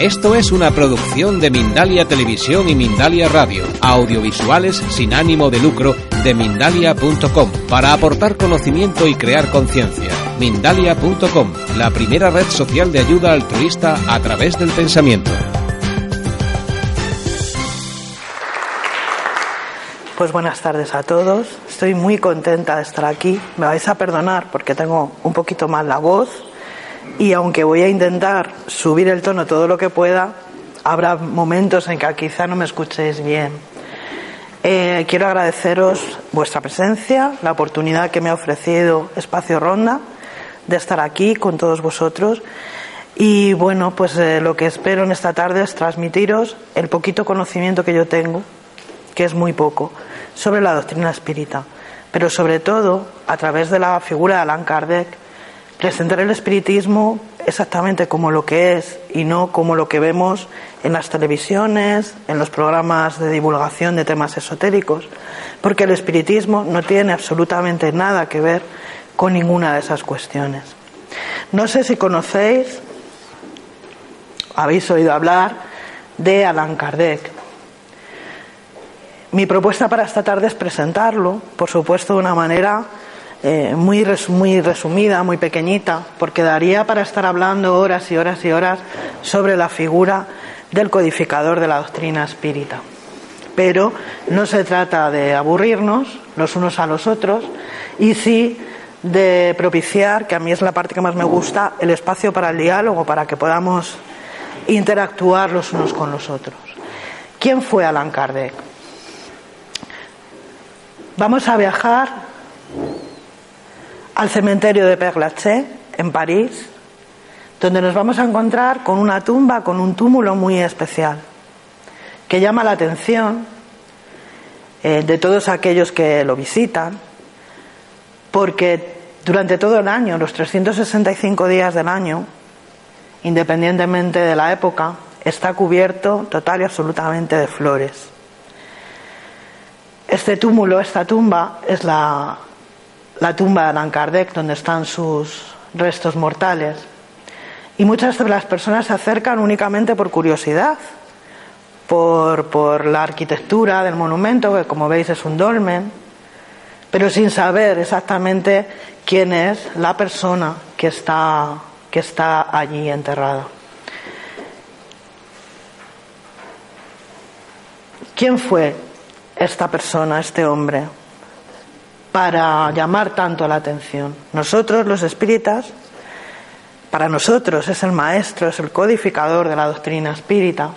Esto es una producción de Mindalia Televisión y Mindalia Radio, audiovisuales sin ánimo de lucro de mindalia.com, para aportar conocimiento y crear conciencia. Mindalia.com, la primera red social de ayuda altruista a través del pensamiento. Pues buenas tardes a todos. Estoy muy contenta de estar aquí. Me vais a perdonar porque tengo un poquito más la voz y aunque voy a intentar subir el tono todo lo que pueda, habrá momentos en que quizá no me escuchéis bien. Eh, quiero agradeceros vuestra presencia, la oportunidad que me ha ofrecido Espacio Ronda de estar aquí con todos vosotros. Y bueno, pues eh, lo que espero en esta tarde es transmitiros el poquito conocimiento que yo tengo, que es muy poco, sobre la doctrina espírita. Pero sobre todo, a través de la figura de Allan Kardec, presentar el espiritismo exactamente como lo que es y no como lo que vemos en las televisiones, en los programas de divulgación de temas esotéricos, porque el espiritismo no tiene absolutamente nada que ver con ninguna de esas cuestiones. No sé si conocéis, habéis oído hablar de Allan Kardec. Mi propuesta para esta tarde es presentarlo, por supuesto, de una manera eh, muy, muy resumida, muy pequeñita, porque daría para estar hablando horas y horas y horas sobre la figura del codificador de la doctrina espírita. Pero no se trata de aburrirnos los unos a los otros y sí de propiciar, que a mí es la parte que más me gusta, el espacio para el diálogo, para que podamos interactuar los unos con los otros. ¿Quién fue Allan Kardec? Vamos a viajar al cementerio de Père en París, donde nos vamos a encontrar con una tumba, con un túmulo muy especial, que llama la atención eh, de todos aquellos que lo visitan, porque durante todo el año, los 365 días del año, independientemente de la época, está cubierto total y absolutamente de flores. Este túmulo, esta tumba, es la, la tumba de Allan Kardec, donde están sus restos mortales. Y muchas de las personas se acercan únicamente por curiosidad, por, por la arquitectura del monumento, que como veis es un dolmen, pero sin saber exactamente quién es la persona que está, que está allí enterrada. ¿Quién fue esta persona, este hombre, para llamar tanto la atención? Nosotros, los espíritas, para nosotros es el maestro, es el codificador de la doctrina espírita,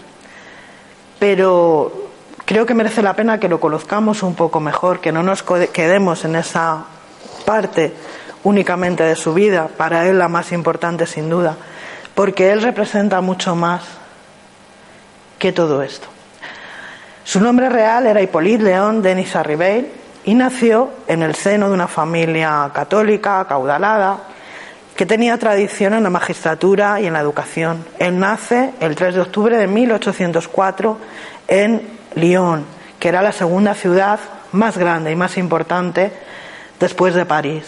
pero creo que merece la pena que lo conozcamos un poco mejor, que no nos quedemos en esa parte únicamente de su vida, para él la más importante sin duda, porque él representa mucho más que todo esto. Su nombre real era Hippolyte León Denis Arribel y nació en el seno de una familia católica, caudalada, que tenía tradición en la magistratura y en la educación. Él nace el 3 de octubre de 1804 en Lyon, que era la segunda ciudad más grande y más importante después de París.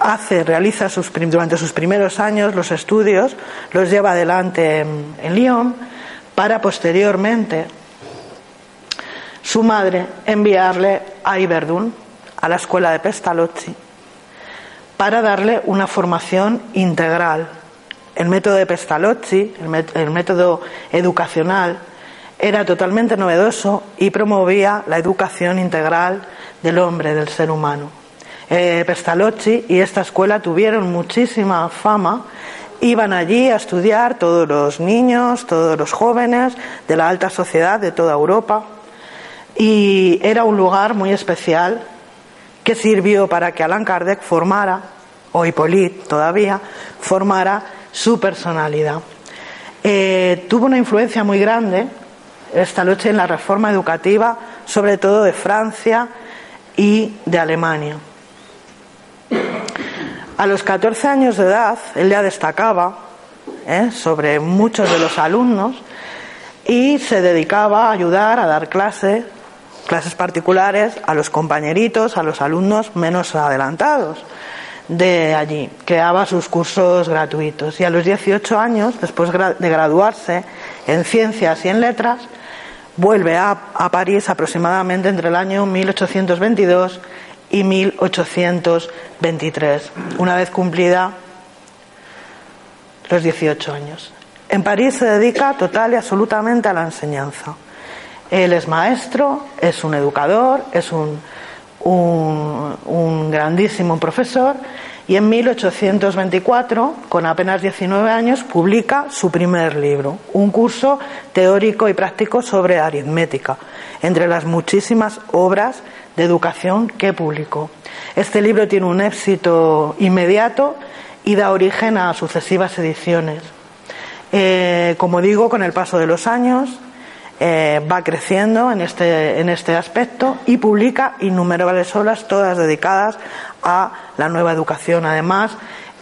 Hace, realiza sus, durante sus primeros años los estudios, los lleva adelante en Lyon para posteriormente su madre enviarle a Iberdun, a la escuela de Pestalozzi, para darle una formación integral. El método de Pestalozzi, el método educacional, era totalmente novedoso y promovía la educación integral del hombre, del ser humano. Eh, Pestalozzi y esta escuela tuvieron muchísima fama. Iban allí a estudiar todos los niños, todos los jóvenes de la alta sociedad de toda Europa. Y era un lugar muy especial que sirvió para que Allan Kardec formara o Hippolyte todavía, formara su personalidad. Eh, tuvo una influencia muy grande esta lucha en la reforma educativa, sobre todo de Francia y de Alemania. A los 14 años de edad, él ya destacaba ¿eh? sobre muchos de los alumnos y se dedicaba a ayudar a dar clases, clases particulares a los compañeritos, a los alumnos menos adelantados de allí. Creaba sus cursos gratuitos y a los 18 años, después de graduarse en ciencias y en letras, vuelve a, a París aproximadamente entre el año 1822 y 1823, una vez cumplida los 18 años. En París se dedica total y absolutamente a la enseñanza. Él es maestro, es un educador, es un, un, grandísimo profesor y en 1824, con apenas 19 años, publica su primer libro, un curso teórico y práctico sobre aritmética, entre las muchísimas obras de educación que publicó. Este libro tiene un éxito inmediato y da origen a sucesivas ediciones. Eh, como digo, con el paso de los años eh, va creciendo en este, en este aspecto y publica innumerables obras, todas dedicadas a la nueva educación. Además,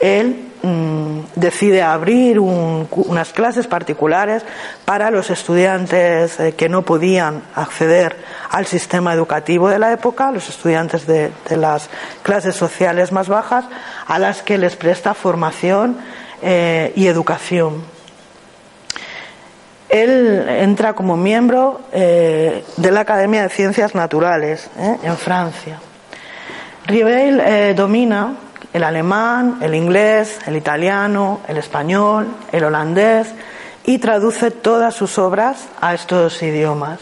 él mm, decide abrir unas clases particulares para los estudiantes eh, que no podían acceder al sistema educativo de la época, los estudiantes de, las clases sociales más bajas, a las que les presta formación eh, y educación. Él entra como miembro eh, de la Academia de Ciencias Naturales en Francia. Rivel domina el alemán, el inglés, el italiano, el español, el holandés y traduce todas sus obras a estos idiomas.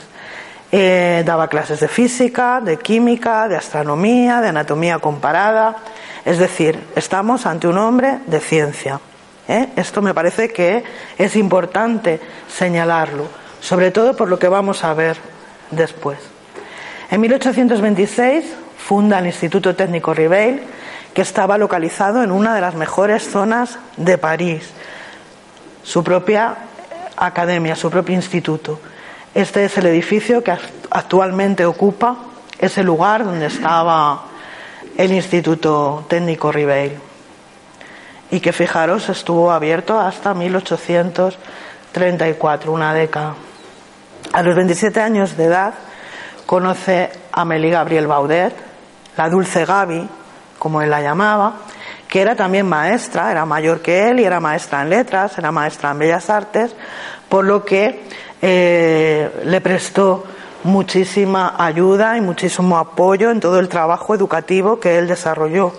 Eh, daba clases de física, de química, de astronomía, de anatomía comparada. Es decir, estamos ante un hombre de ciencia. ¿eh? Esto me parece que es importante señalarlo, sobre todo por lo que vamos a ver después. En 1826 funda el Instituto Técnico Ribeil, que estaba localizado en una de las mejores zonas de París, su propia academia, su propio instituto. Este es el edificio que actualmente ocupa ese lugar donde estaba el Instituto Técnico Ribeil y que fijaros estuvo abierto hasta 1834, una década. A los 27 años de edad conoce a Amélie Gabriel Baudet, la dulce Gaby, como él la llamaba, que era también maestra, era mayor que él y era maestra en letras, era maestra en bellas artes, por lo que eh, le prestó muchísima ayuda y muchísimo apoyo en todo el trabajo educativo que él desarrolló.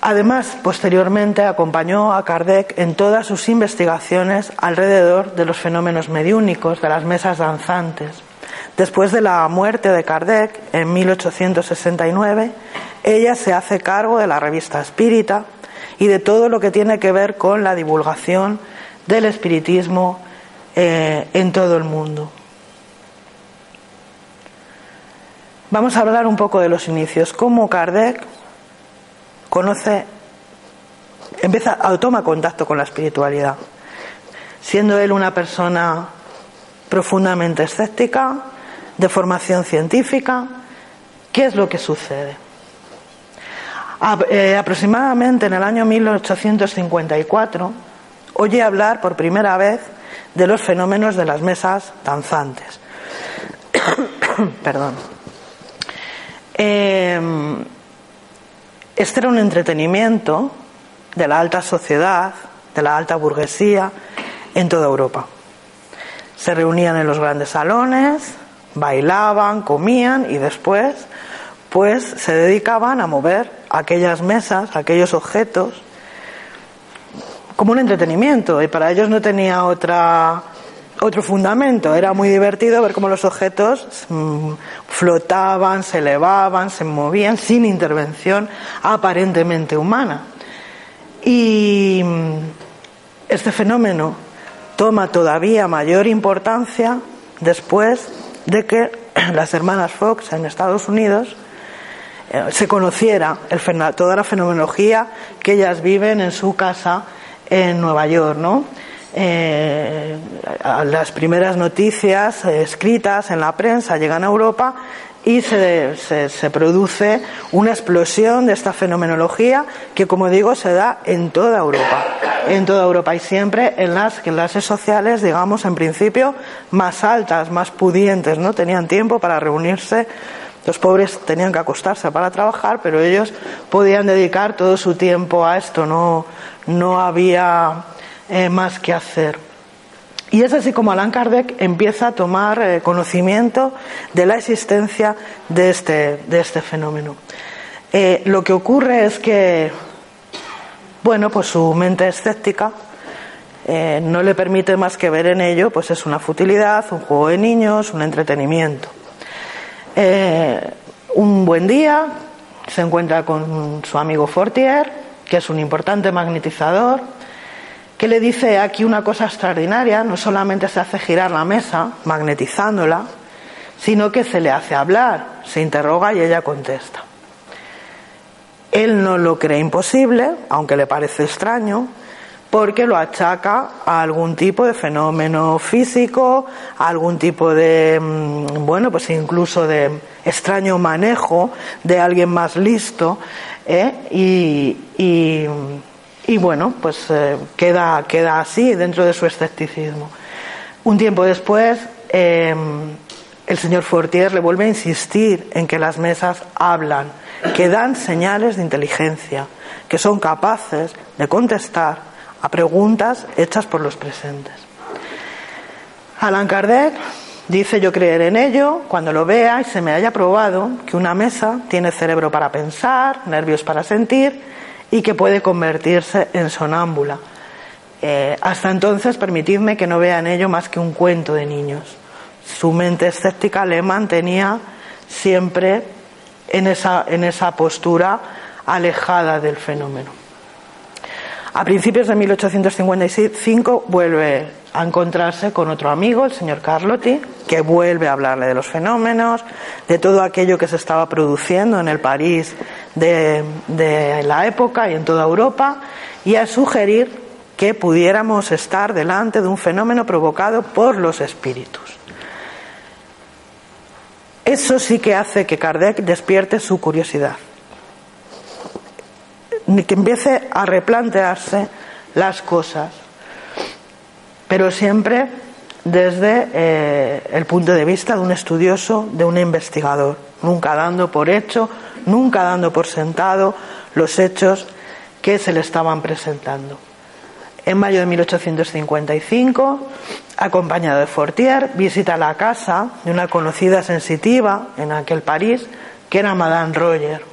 Además, posteriormente acompañó a Kardec en todas sus investigaciones alrededor de los fenómenos mediúnicos, de las mesas danzantes. Después de la muerte de Kardec en 1869, ella se hace cargo de la revista Espírita y de todo lo que tiene que ver con la divulgación del espiritismo eh, en todo el mundo. Vamos a hablar un poco de los inicios. Cómo Kardec conoce, empieza toma contacto con la espiritualidad, siendo él una persona profundamente escéptica, de formación científica. ¿Qué es lo que sucede? Eh, aproximadamente en el año 1854 oye hablar por primera vez de los fenómenos de las mesas danzantes. Perdón. Em, este era un entretenimiento de la alta sociedad, de la alta burguesía en toda Europa. Se reunían en los grandes salones, bailaban, comían y después pues se dedicaban a mover aquellas mesas, aquellos objetos, como un entretenimiento, y para ellos no tenía otra, otro fundamento. Era muy divertido ver cómo los objetos mm, flotaban, se elevaban, se movían sin intervención aparentemente humana. Y mm, este fenómeno toma todavía mayor importancia después de que las hermanas Fox en Estados Unidos eh, se conociera el, toda la fenomenología que ellas viven en su casa en Nueva York, ¿no? Eh, las primeras noticias escritas en la prensa llegan a Europa y se, se, produce una explosión de esta fenomenología que, como digo, se da en toda Europa. En toda Europa y siempre en las clases sociales, digamos, en principio, más altas, más pudientes, ¿no? Tenían tiempo para reunirse. Los pobres tenían que acostarse para trabajar, pero ellos podían dedicar todo su tiempo a esto. No, no había eh, más que hacer. Y es así como Allan Kardec empieza a tomar eh, conocimiento de la existencia de este, de este fenómeno. Eh, lo que ocurre es que, bueno, pues su mente escéptica eh, no le permite más que ver en ello, pues es una futilidad, un juego de niños, un entretenimiento. un buen día se encuentra con su amigo Fortier, que es un importante magnetizador, que le dice aquí una cosa extraordinaria, no solamente se hace girar la mesa, magnetizándola, sino que se le hace hablar, se interroga y ella contesta. Él no lo cree imposible, aunque le parece extraño, porque lo achaca a algún tipo de fenómeno físico, a algún tipo de, mm, bueno, pues incluso de extraño manejo de alguien más listo, ¿eh? y y bueno, pues eh, queda, queda así dentro de su escepticismo. Un tiempo después, em, el señor Fortier le vuelve a insistir en que las mesas hablan, que dan señales de inteligencia, que son capaces de contestar a preguntas hechas por los presentes. Alan Kardec dice yo creer en ello cuando lo vea y se me haya probado que una mesa tiene cerebro para pensar, nervios para sentir y que puede convertirse en sonámbula. Eh, hasta entonces, permitidme que no vea en ello más que un cuento de niños. Su mente escéptica le mantenía siempre en esa, en esa postura alejada del fenómeno. A principios de 1855 vuelve a encontrarse con otro amigo, el señor Carlotti, que vuelve a hablarle de los fenómenos, de todo aquello que se estaba produciendo en el París de, la época y en toda Europa, y a sugerir que pudiéramos estar delante de un fenómeno provocado por los espíritus. Eso sí que hace que Kardec despierte su curiosidad, que empiece a replantearse las cosas pero siempre desde eh, el punto de vista de un estudioso, de un investigador, nunca dando por hecho, nunca dando por sentado los hechos que se le estaban presentando. En mayo de 1855, acompañado de Fortier, visita la casa de una conocida sensitiva en aquel París, que era Madame Roger.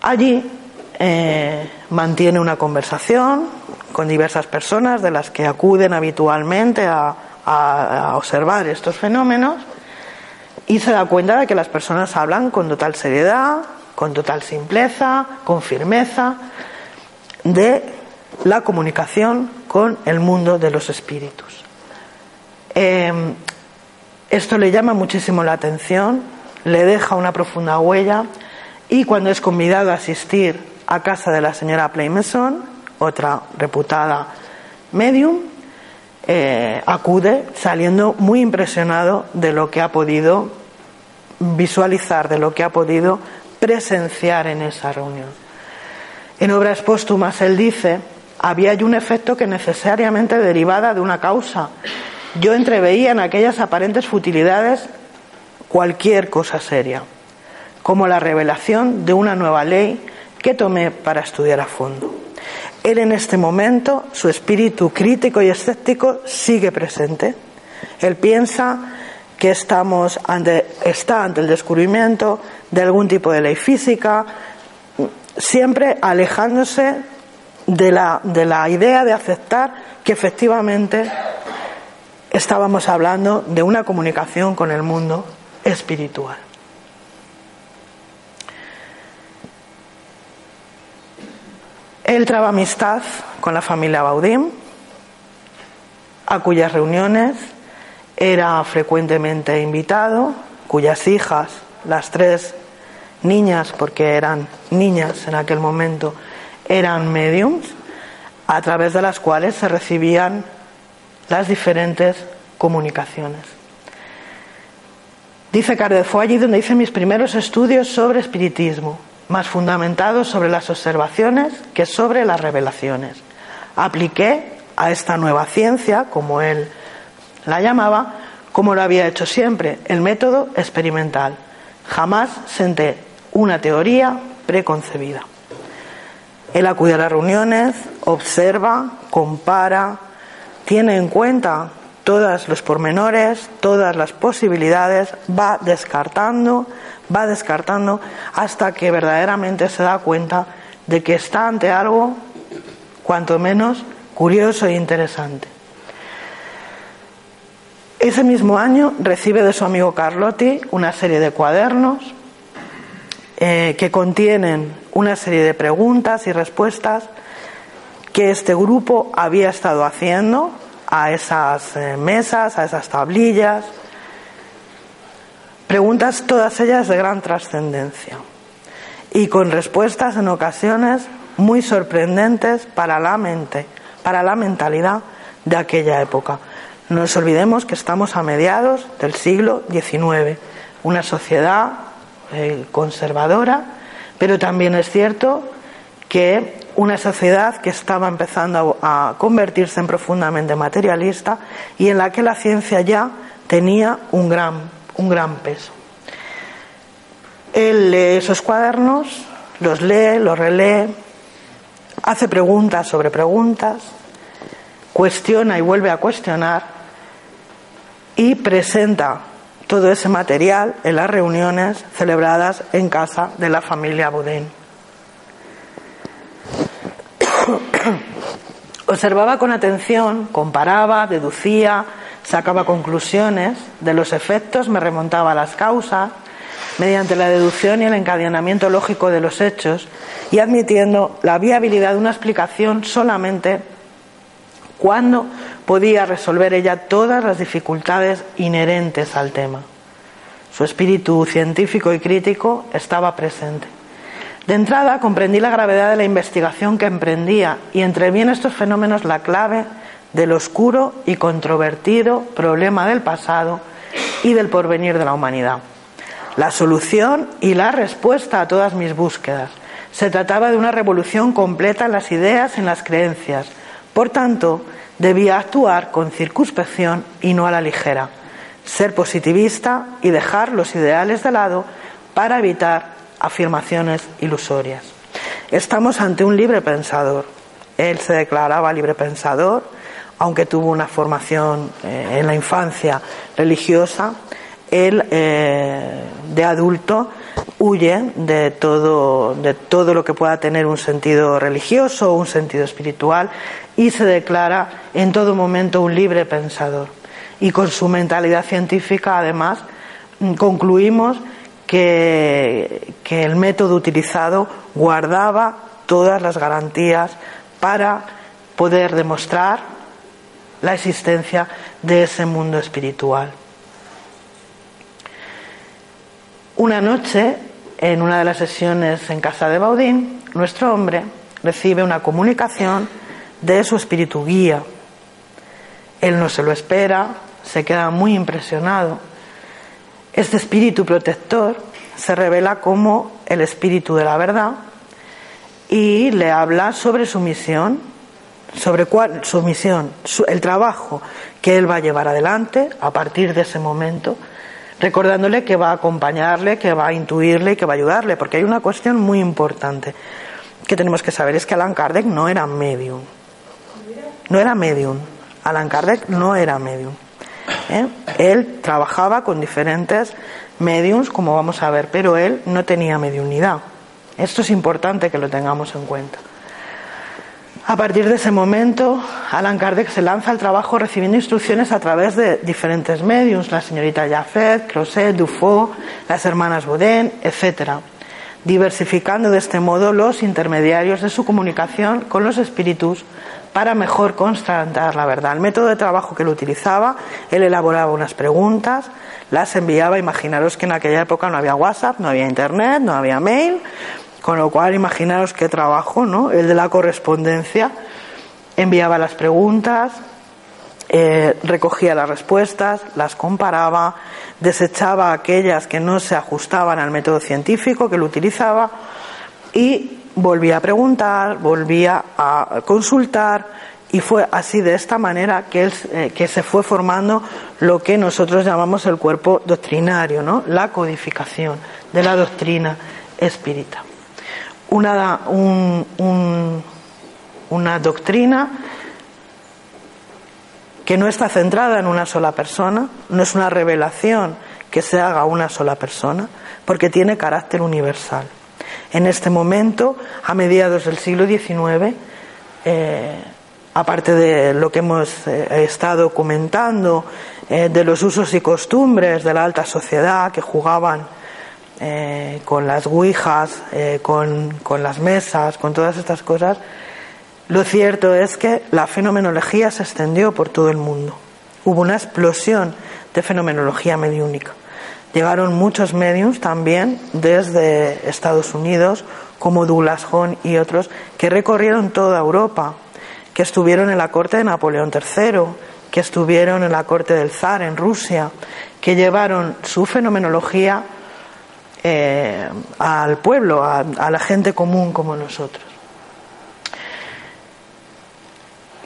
Allí eh, mantiene una conversación con diversas personas de las que acuden habitualmente a, observar estos fenómenos y se da cuenta de que las personas hablan con total seriedad, con total simpleza, con firmeza de la comunicación con el mundo de los espíritus. Em, esto le llama muchísimo la atención, le deja una profunda huella y cuando es convidado a asistir a casa de la señora Playmason, otra reputada medium, eh, acude saliendo muy impresionado de lo que ha podido visualizar, de lo que ha podido presenciar en esa reunión. En obras póstumas él dice, había un efecto que necesariamente derivaba de una causa. Yo entreveía en aquellas aparentes futilidades cualquier cosa seria, como la revelación de una nueva ley que tomé para estudiar a fondo. Él en este momento, su espíritu crítico y escéptico sigue presente. Él piensa que estamos ante, está ante el descubrimiento de algún tipo de ley física, siempre alejándose de la, de la idea de aceptar que efectivamente estábamos hablando de una comunicación con el mundo espiritual. Él traba amistad con la familia Baudim, a cuyas reuniones era frecuentemente invitado cuyas hijas, las tres niñas, porque eran niñas en aquel momento, eran mediums, a través de las cuales se recibían las diferentes comunicaciones. Dice Kardec, fue allí donde hice mis primeros estudios sobre espiritismo, más fundamentados sobre las observaciones que sobre las revelaciones. Apliqué a esta nueva ciencia, como él la llamaba, como lo había hecho siempre, el método experimental. Jamás senté una teoría preconcebida. Él acude a las reuniones, observa, compara, tiene en cuenta todos los pormenores, todas las posibilidades, va descartando, va descartando hasta que verdaderamente se da cuenta de que está ante algo cuanto menos curioso e interesante. Ese mismo año recibe de su amigo Carlotti una serie de cuadernos eh, que contienen una serie de preguntas y respuestas que este grupo había estado haciendo a esas eh, mesas, a esas tablillas. Preguntas todas ellas de gran trascendencia y con respuestas en ocasiones muy sorprendentes para la mente, para la mentalidad de aquella época. No nos olvidemos que estamos a mediados del siglo XIX, una sociedad eh, conservadora, pero también es cierto que una sociedad que estaba empezando a, convertirse en profundamente materialista y en la que la ciencia ya tenía un gran, un gran peso. Él lee esos cuadernos, los lee, los relee, hace preguntas sobre preguntas, cuestiona y vuelve a cuestionar y presenta todo ese material en las reuniones celebradas en casa de la familia Boudin. Observaba con atención, comparaba, deducía, sacaba conclusiones de los efectos, me remontaba a las causas, mediante la deducción y el encadenamiento lógico de los hechos, y admitiendo la viabilidad de una explicación solamente cuando podía resolver ella todas las dificultades inherentes al tema. Su espíritu científico y crítico estaba presente. De entrada comprendí la gravedad de la investigación que emprendía y entreví en estos fenómenos la clave del oscuro y controvertido problema del pasado y del porvenir de la humanidad. La solución y la respuesta a todas mis búsquedas. Se trataba de una revolución completa en las ideas, en las creencias. Por tanto, debía actuar con circunspección y no a la ligera, ser positivista y dejar los ideales de lado para evitar afirmaciones ilusorias. Estamos ante un libre pensador. Él se declaraba libre pensador, aunque tuvo una formación eh, en la infancia religiosa. Él, eh, de adulto, huye de todo, de todo lo que pueda tener un sentido religioso o un sentido espiritual y se declara en todo momento un libre pensador. Y con su mentalidad científica, además, mm, concluimos que, que el método utilizado guardaba todas las garantías para poder demostrar la existencia de ese mundo espiritual. Una noche, en una de las sesiones en casa de Baudín, nuestro hombre recibe una comunicación de su espíritu guía. Él no se lo espera, se queda muy impresionado. Este espíritu protector se revela como el espíritu de la verdad y le habla sobre su misión, sobre cuál, su misión, el trabajo que él va a llevar adelante a partir de ese momento, recordándole que va a acompañarle, que va a intuirle y que va a ayudarle, porque hay una cuestión muy importante que tenemos que saber, es que Alan Kardec no era medium no era medium. Alan Kardec no era medium. ¿eh? Él trabajaba con diferentes mediums, como vamos a ver, pero él no tenía mediunidad. Esto es importante que lo tengamos en cuenta. A partir de ese momento, Alan Kardec se lanza al trabajo recibiendo instrucciones a través de diferentes mediums, la señorita Jaffet, Crozet, Dufaux, las hermanas Baudin, etc. diversificando de este modo los intermediarios de su comunicación con los espíritus para mejor constatar la verdad. El método de trabajo que él utilizaba, él elaboraba unas preguntas, las enviaba, imaginaros que en aquella época no había WhatsApp, no había Internet, no había mail, con lo cual imaginaros qué trabajo, ¿no? El de la correspondencia, enviaba las preguntas, eh, recogía las respuestas, las comparaba, desechaba aquellas que no se ajustaban al método científico que él utilizaba y volvía a preguntar, volvía a consultar y fue así de esta manera que, eh, que se fue formando lo que nosotros llamamos el cuerpo doctrinario, ¿no? la codificación de la doctrina espírita. Una, una doctrina que no está centrada en una sola persona, no es una revelación que se haga a una sola persona, porque tiene carácter universal. En este momento, a mediados del siglo XIX, eh, aparte de lo que hemos eh, estado comentando, eh, de los usos y costumbres de la alta sociedad que jugaban con las guijas, con, con las mesas, con todas estas cosas, lo cierto es que la fenomenología se extendió por todo el mundo. Hubo una explosión de fenomenología mediúnica. Llegaron muchos mediums también desde Estados Unidos, como Douglas Hone y otros, que recorrieron toda Europa, que estuvieron en la corte de Napoleón III, que estuvieron en la corte del zar en Rusia, que llevaron su fenomenología eh, al pueblo, a, la gente común como nosotros.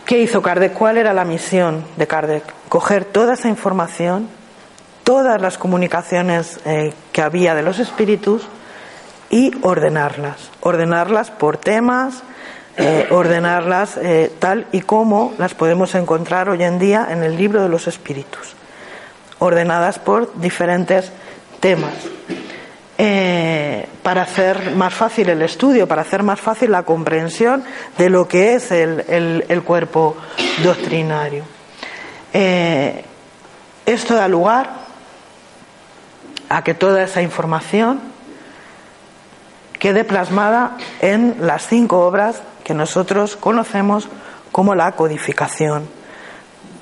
¿Qué hizo Kardec? ¿Cuál era la misión de Kardec? Coger toda esa información todas las comunicaciones eh, que había de los espíritus y ordenarlas, ordenarlas por temas, eh, ordenarlas tal y como las podemos encontrar hoy en día en el libro de los espíritus, ordenadas por diferentes temas. Para hacer más fácil el estudio, para hacer más fácil la comprensión de lo que es el cuerpo doctrinario. esto da lugar a que toda esa información quede plasmada en las cinco obras que nosotros conocemos como la codificación.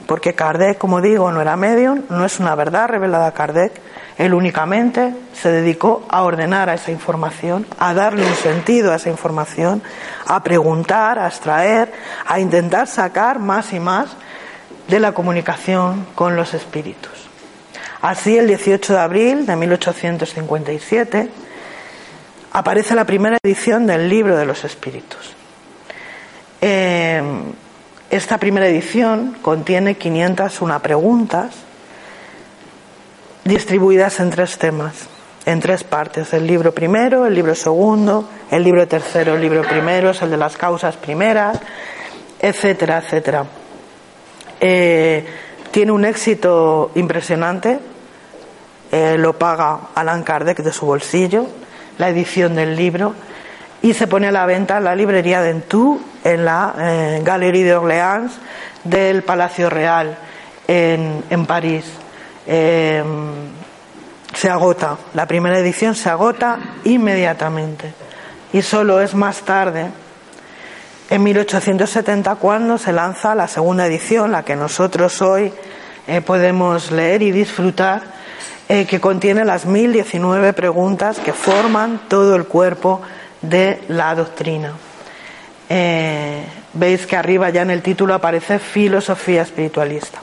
Porque Kardec, como digo, no era medium, no es una verdad revelada a Kardec, él únicamente se dedicó a ordenar a esa información, a darle un sentido a esa información, a preguntar, a extraer, a intentar sacar más y más de la comunicación con los espíritus. Así, el 18 de abril de 1857 aparece la primera edición del Libro de los Espíritus. Eh, esta primera edición contiene 501 preguntas distribuidas en tres temas, en tres partes. El libro primero, el libro segundo, el libro tercero, el libro primero es el de las causas primeras, etcétera, etcétera. Eh, tiene un éxito impresionante, eh, lo paga Alan Kardec de su bolsillo, la edición del libro, y se pone a la venta en la librería de Entú, en la eh, Galerie de Orleans del Palacio Real en, en París. Em, se agota, la primera edición se agota inmediatamente y solo es más tarde, en 1870, cuando se lanza la segunda edición, la que nosotros hoy eh, podemos leer y disfrutar, eh, que contiene las 1019 preguntas que forman todo el cuerpo de la doctrina. Eh, veis que arriba ya en el título aparece filosofía espiritualista.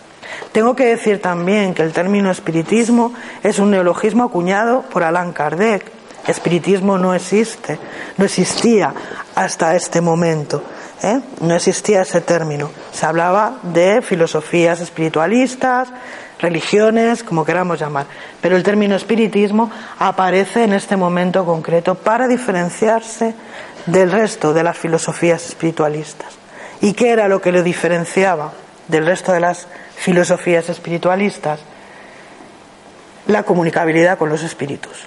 Tengo que decir también que el término espiritismo es un neologismo acuñado por Allan Kardec. Espiritismo no existe, no existía hasta este momento. ¿eh? No existía ese término. Se hablaba de filosofías espiritualistas, religiones, como queramos llamar. Pero el término espiritismo aparece en este momento concreto para diferenciarse del resto de las filosofías espiritualistas. ¿Y qué era lo que lo diferenciaba del resto de las filosofías espiritualistas? La comunicabilidad con los espíritus.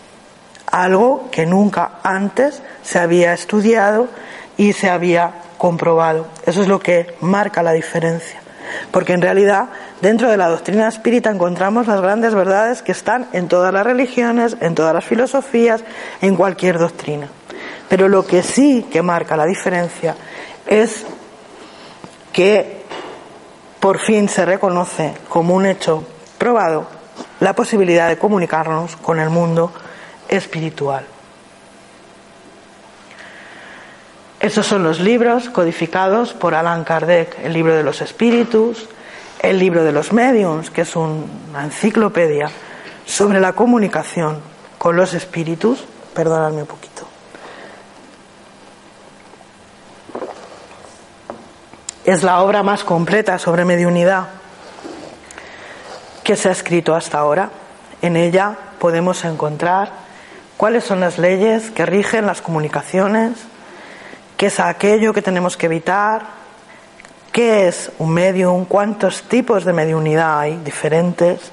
Algo que nunca antes se había estudiado y se había comprobado. Eso es lo que marca la diferencia. porque en realidad dentro de la doctrina espírita encontramos las grandes verdades que están en todas las religiones, en todas las filosofías, en cualquier doctrina. Pero lo que sí que marca la diferencia es que por fin se reconoce como un hecho probado la posibilidad de comunicarnos con el mundo espiritual. Esos son los libros codificados por Allan Kardec, el libro de los espíritus, el libro de los mediums, que es una enciclopedia sobre la comunicación con los espíritus. Perdonadme un poquito. Es la obra más completa sobre mediunidad que se ha escrito hasta ahora. En ella podemos encontrar cuáles son las leyes que rigen las comunicaciones, qué es aquello que tenemos que evitar, qué es un medium, cuántos tipos de mediunidad hay diferentes.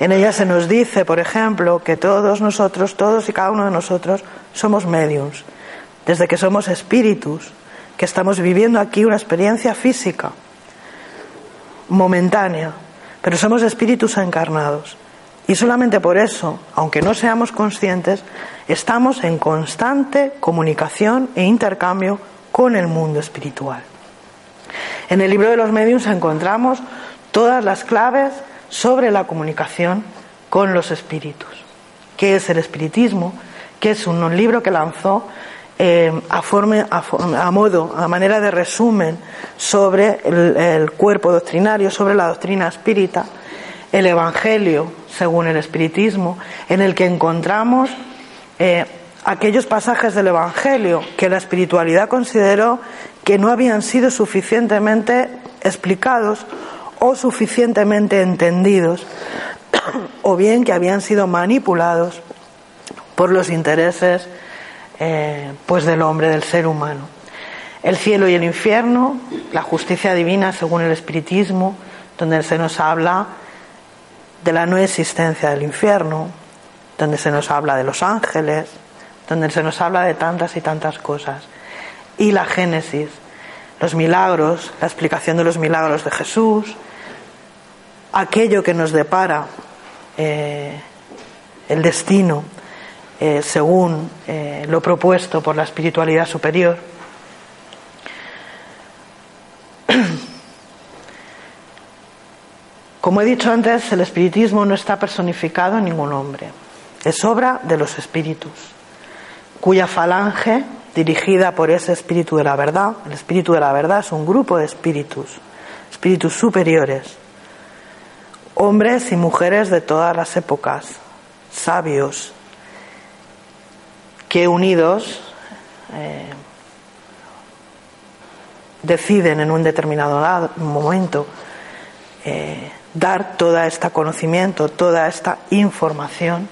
En ella se nos dice, por ejemplo, que todos nosotros, todos y cada uno de nosotros, somos mediums, desde que somos espíritus, que estamos viviendo aquí una experiencia física, momentánea, pero somos espíritus encarnados. Y solamente por eso, aunque no seamos conscientes, estamos en constante comunicación e intercambio con el mundo espiritual. En el libro de los medios encontramos todas las claves sobre la comunicación con los espíritus. ¿Qué es el espiritismo? Que es un libro que lanzó eh, a, modo, a manera de resumen sobre el, cuerpo doctrinario, sobre la doctrina espírita, el Evangelio, según el espiritismo, en el que encontramos eh, aquellos pasajes del Evangelio que la espiritualidad consideró que no habían sido suficientemente explicados o suficientemente entendidos, o bien que habían sido manipulados por los intereses eh, pues del hombre, del ser humano. El cielo y el infierno, la justicia divina según el espiritismo, donde se nos habla de la no existencia del infierno, donde se nos habla de los ángeles, donde se nos habla de tantas y tantas cosas. Y la Génesis, los milagros, la explicación de los milagros de Jesús, aquello que nos depara eh, el destino eh, según eh, lo propuesto por la espiritualidad superior. Como he dicho antes, el espiritismo no está personificado en ningún hombre, es obra de los espíritus, cuya falange, dirigida por ese espíritu de la verdad, el espíritu de la verdad es un grupo de espíritus, espíritus superiores, hombres y mujeres de todas las épocas, sabios, que unidos eh, deciden en un determinado momento eh, dar todo este conocimiento, toda esta información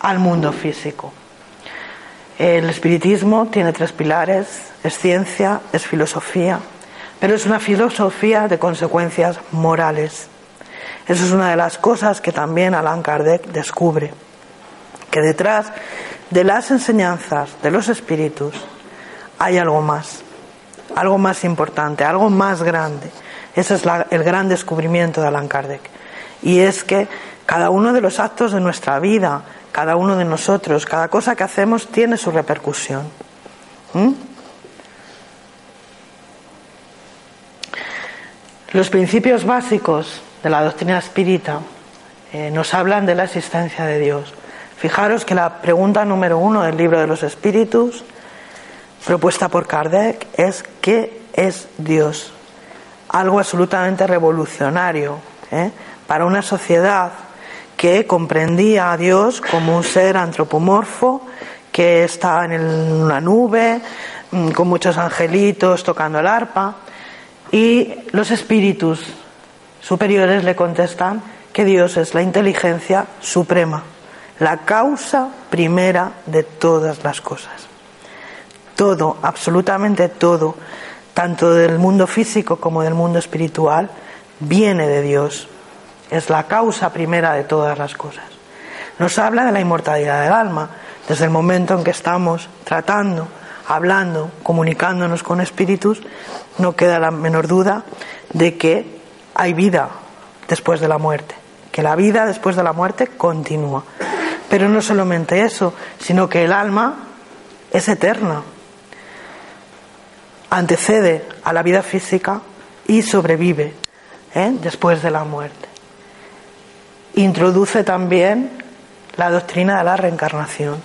al mundo físico. El espiritismo tiene tres pilares, es ciencia, es filosofía, pero es una filosofía de consecuencias morales. Eso es una de las cosas que también Allan Kardec descubre, que detrás de las enseñanzas de los espíritus hay algo más, algo más importante, algo más grande. Ese es el gran descubrimiento de Allan Kardec. Y es que cada uno de los actos de nuestra vida, cada uno de nosotros, cada cosa que hacemos tiene su repercusión. ¿Mm? Los principios básicos de la doctrina espírita eh, nos hablan de la existencia de Dios. Fijaros que la pregunta número uno del libro de los espíritus, propuesta por Kardec, es ¿qué es Dios? Algo absolutamente revolucionario ¿eh? para una sociedad que comprendía a Dios como un ser antropomorfo que está en una nube mm, con muchos angelitos tocando el arpa y los espíritus superiores le contestan que Dios es la inteligencia suprema la causa primera de todas las cosas. Todo, absolutamente todo, tanto del mundo físico como del mundo espiritual, viene de Dios. Es la causa primera de todas las cosas. Nos habla de la inmortalidad del alma, desde el momento en que estamos tratando, hablando, comunicándonos con espíritus, no queda la menor duda de que hay vida después de la muerte, que la vida después de la muerte continúa. Pero no solamente eso, sino que el alma es eterna, antecede a la vida física y sobrevive ¿eh? después de la muerte. Introduce también la doctrina de la reencarnación.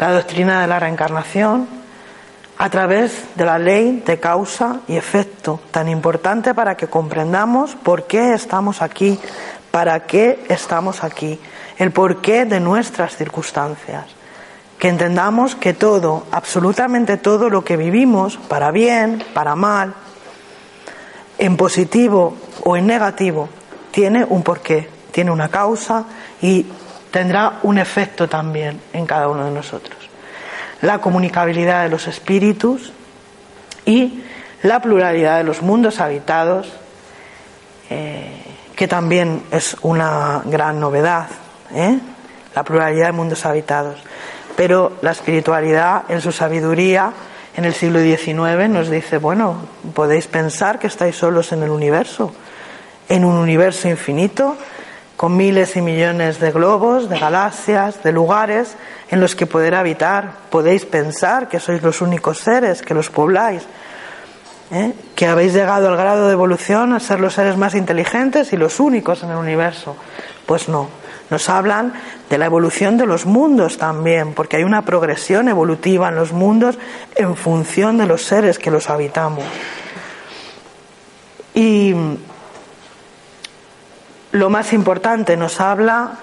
La doctrina de la reencarnación a través de la ley de causa y efecto, tan importante para que comprendamos por qué estamos aquí, para qué estamos aquí, el porqué de nuestras circunstancias. Que entendamos que todo, absolutamente todo lo que vivimos, para bien, para mal, en positivo o en negativo, tiene un porqué, tiene una causa y tendrá un efecto también en cada uno de nosotros. La comunicabilidad de los espíritus y la pluralidad de los mundos habitados, eh, que también es una gran novedad, ¿eh? la pluralidad de mundos habitados. Pero la espiritualidad, en su sabiduría, en el siglo XIX nos dice, bueno, podéis pensar que estáis solos en el universo, en un universo infinito, con miles y millones de globos, de galaxias, de lugares en los que poder habitar. Podéis pensar que sois los únicos seres, que los pobláis, ¿eh? que habéis llegado al grado de evolución a ser los seres más inteligentes y los únicos en el universo. Pues no, nos hablan de la evolución de los mundos también, porque hay una progresión evolutiva en los mundos en función de los seres que los habitamos. Y lo más importante, nos habla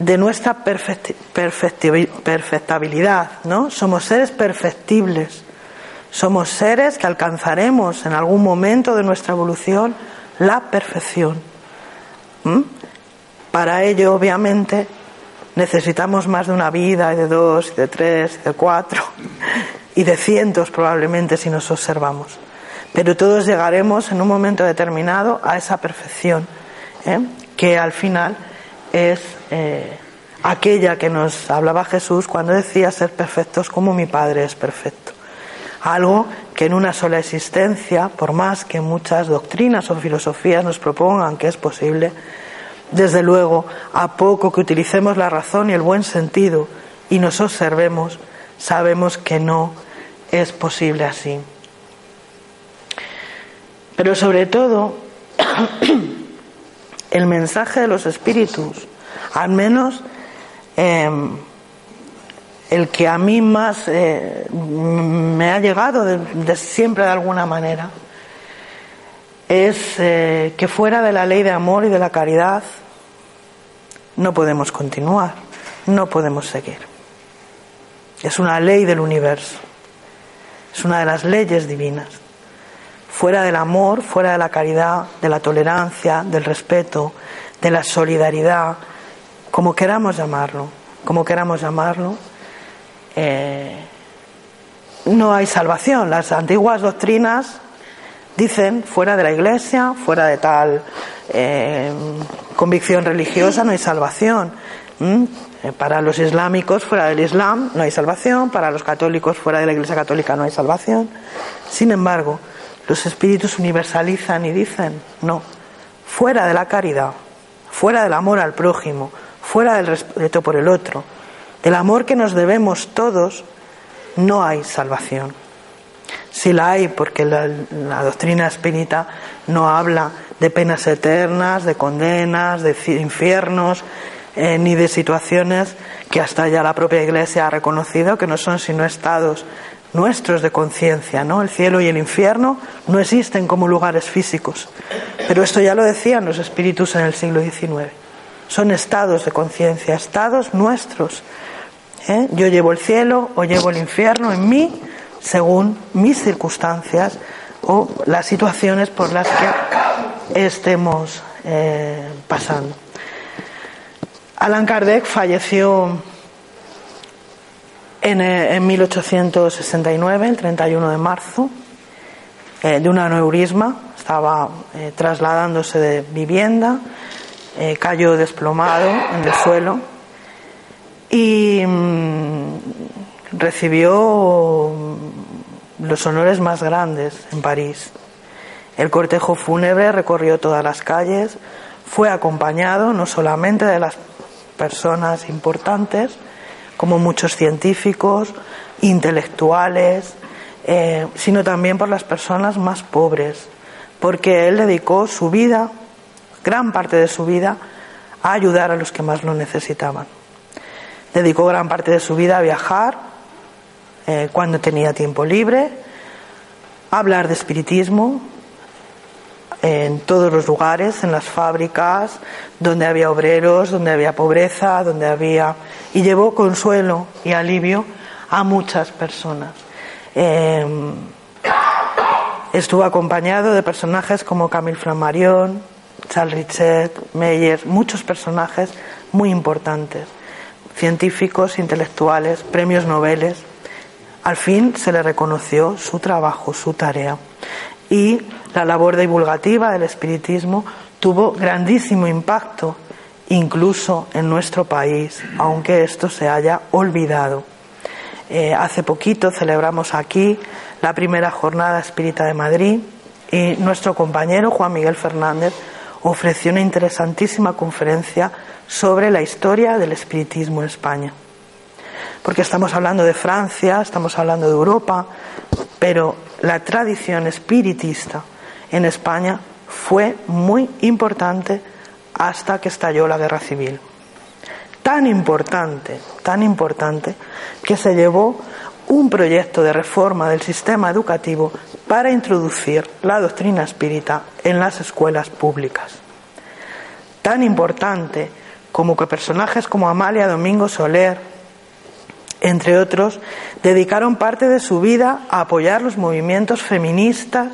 de nuestra perfectibilidad, ¿no? Somos seres perfectibles, somos seres que alcanzaremos en algún momento de nuestra evolución la perfección. Para ello, obviamente, necesitamos más de una vida, de dos, y de tres, de cuatro, y de cientos probablemente si nos observamos. Pero todos llegaremos en un momento determinado a esa perfección, ¿eh? que al final es eh, aquella que nos hablaba Jesús cuando decía ser perfectos como mi Padre es perfecto. Algo que en una sola existencia, por más que muchas doctrinas o filosofías nos propongan que es posible, desde luego, a poco que utilicemos la razón y el buen sentido y nos observemos, sabemos que no es posible así. Pero sobre todo, el mensaje de los espíritus, al menos em, el que a mí más eh, me ha llegado de siempre de alguna manera, es eh, que fuera de la ley de amor y de la caridad no podemos continuar, no podemos seguir. Es una ley del universo, es una de las leyes divinas. Fuera del amor, fuera de la caridad, de la tolerancia, del respeto, de la solidaridad, como queramos llamarlo, como queramos llamarlo, eh, no hay salvación. Las antiguas doctrinas Dicen, fuera de la iglesia, fuera de tal eh, convicción religiosa no hay salvación. Eh, para los islámicos, fuera del Islam, no hay salvación. Para los católicos, fuera de la iglesia católica, no hay salvación. Sin embargo, los espíritus universalizan y dicen, no, fuera de la caridad, fuera del amor al prójimo, fuera del respeto por el otro, del amor que nos debemos todos, no hay salvación. Si la hay, porque la, doctrina espírita no habla de penas eternas, de condenas, de infiernos, eh, ni de situaciones que hasta ya la propia Iglesia ha reconocido que no son sino estados nuestros de conciencia, ¿no? El cielo y el infierno no existen como lugares físicos. Pero esto ya lo decían los espíritus en el siglo XIX. Son estados de conciencia, estados nuestros. ¿eh? Yo llevo el cielo o llevo el infierno en mí según mis circunstancias o las situaciones por las que estemos eh, pasando. Alan Kardec falleció en, 1869, el 31 de marzo, eh, de un aneurisma. Estaba eh, trasladándose de vivienda, cayó desplomado en el suelo y mm, recibió los honores más grandes en París. El cortejo fúnebre recorrió todas las calles, fue acompañado no solamente de las personas importantes, como muchos científicos, intelectuales, eh, sino también por las personas más pobres, porque él dedicó su vida, gran parte de su vida, a ayudar a los que más lo necesitaban. Dedicó gran parte de su vida a viajar eh, cuando tenía tiempo libre, hablar de espiritismo en todos los lugares, en las fábricas, donde había obreros, donde había pobreza, donde había... y llevó consuelo y alivio a muchas personas. Em, estuvo acompañado de personajes como Camille Flammarion, Charles Richet, Meyer, muchos personajes muy importantes, científicos, intelectuales, premios Nobel. Al fin se le reconoció su trabajo, su tarea. Y la labor divulgativa del espiritismo tuvo grandísimo impacto, incluso en nuestro país, aunque esto se haya olvidado. Eh, hace poquito celebramos aquí la primera jornada espírita de Madrid y nuestro compañero Juan Miguel Fernández ofreció una interesantísima conferencia sobre la historia del espiritismo en España. Porque estamos hablando de Francia, estamos hablando de Europa, pero la tradición espiritista en España fue muy importante hasta que estalló la guerra civil tan importante, tan importante, que se llevó un proyecto de reforma del sistema educativo para introducir la doctrina espírita en las escuelas públicas. Tan importante como que personajes como Amalia Domingo Soler, entre otros, dedicaron parte de su vida a apoyar los movimientos feministas,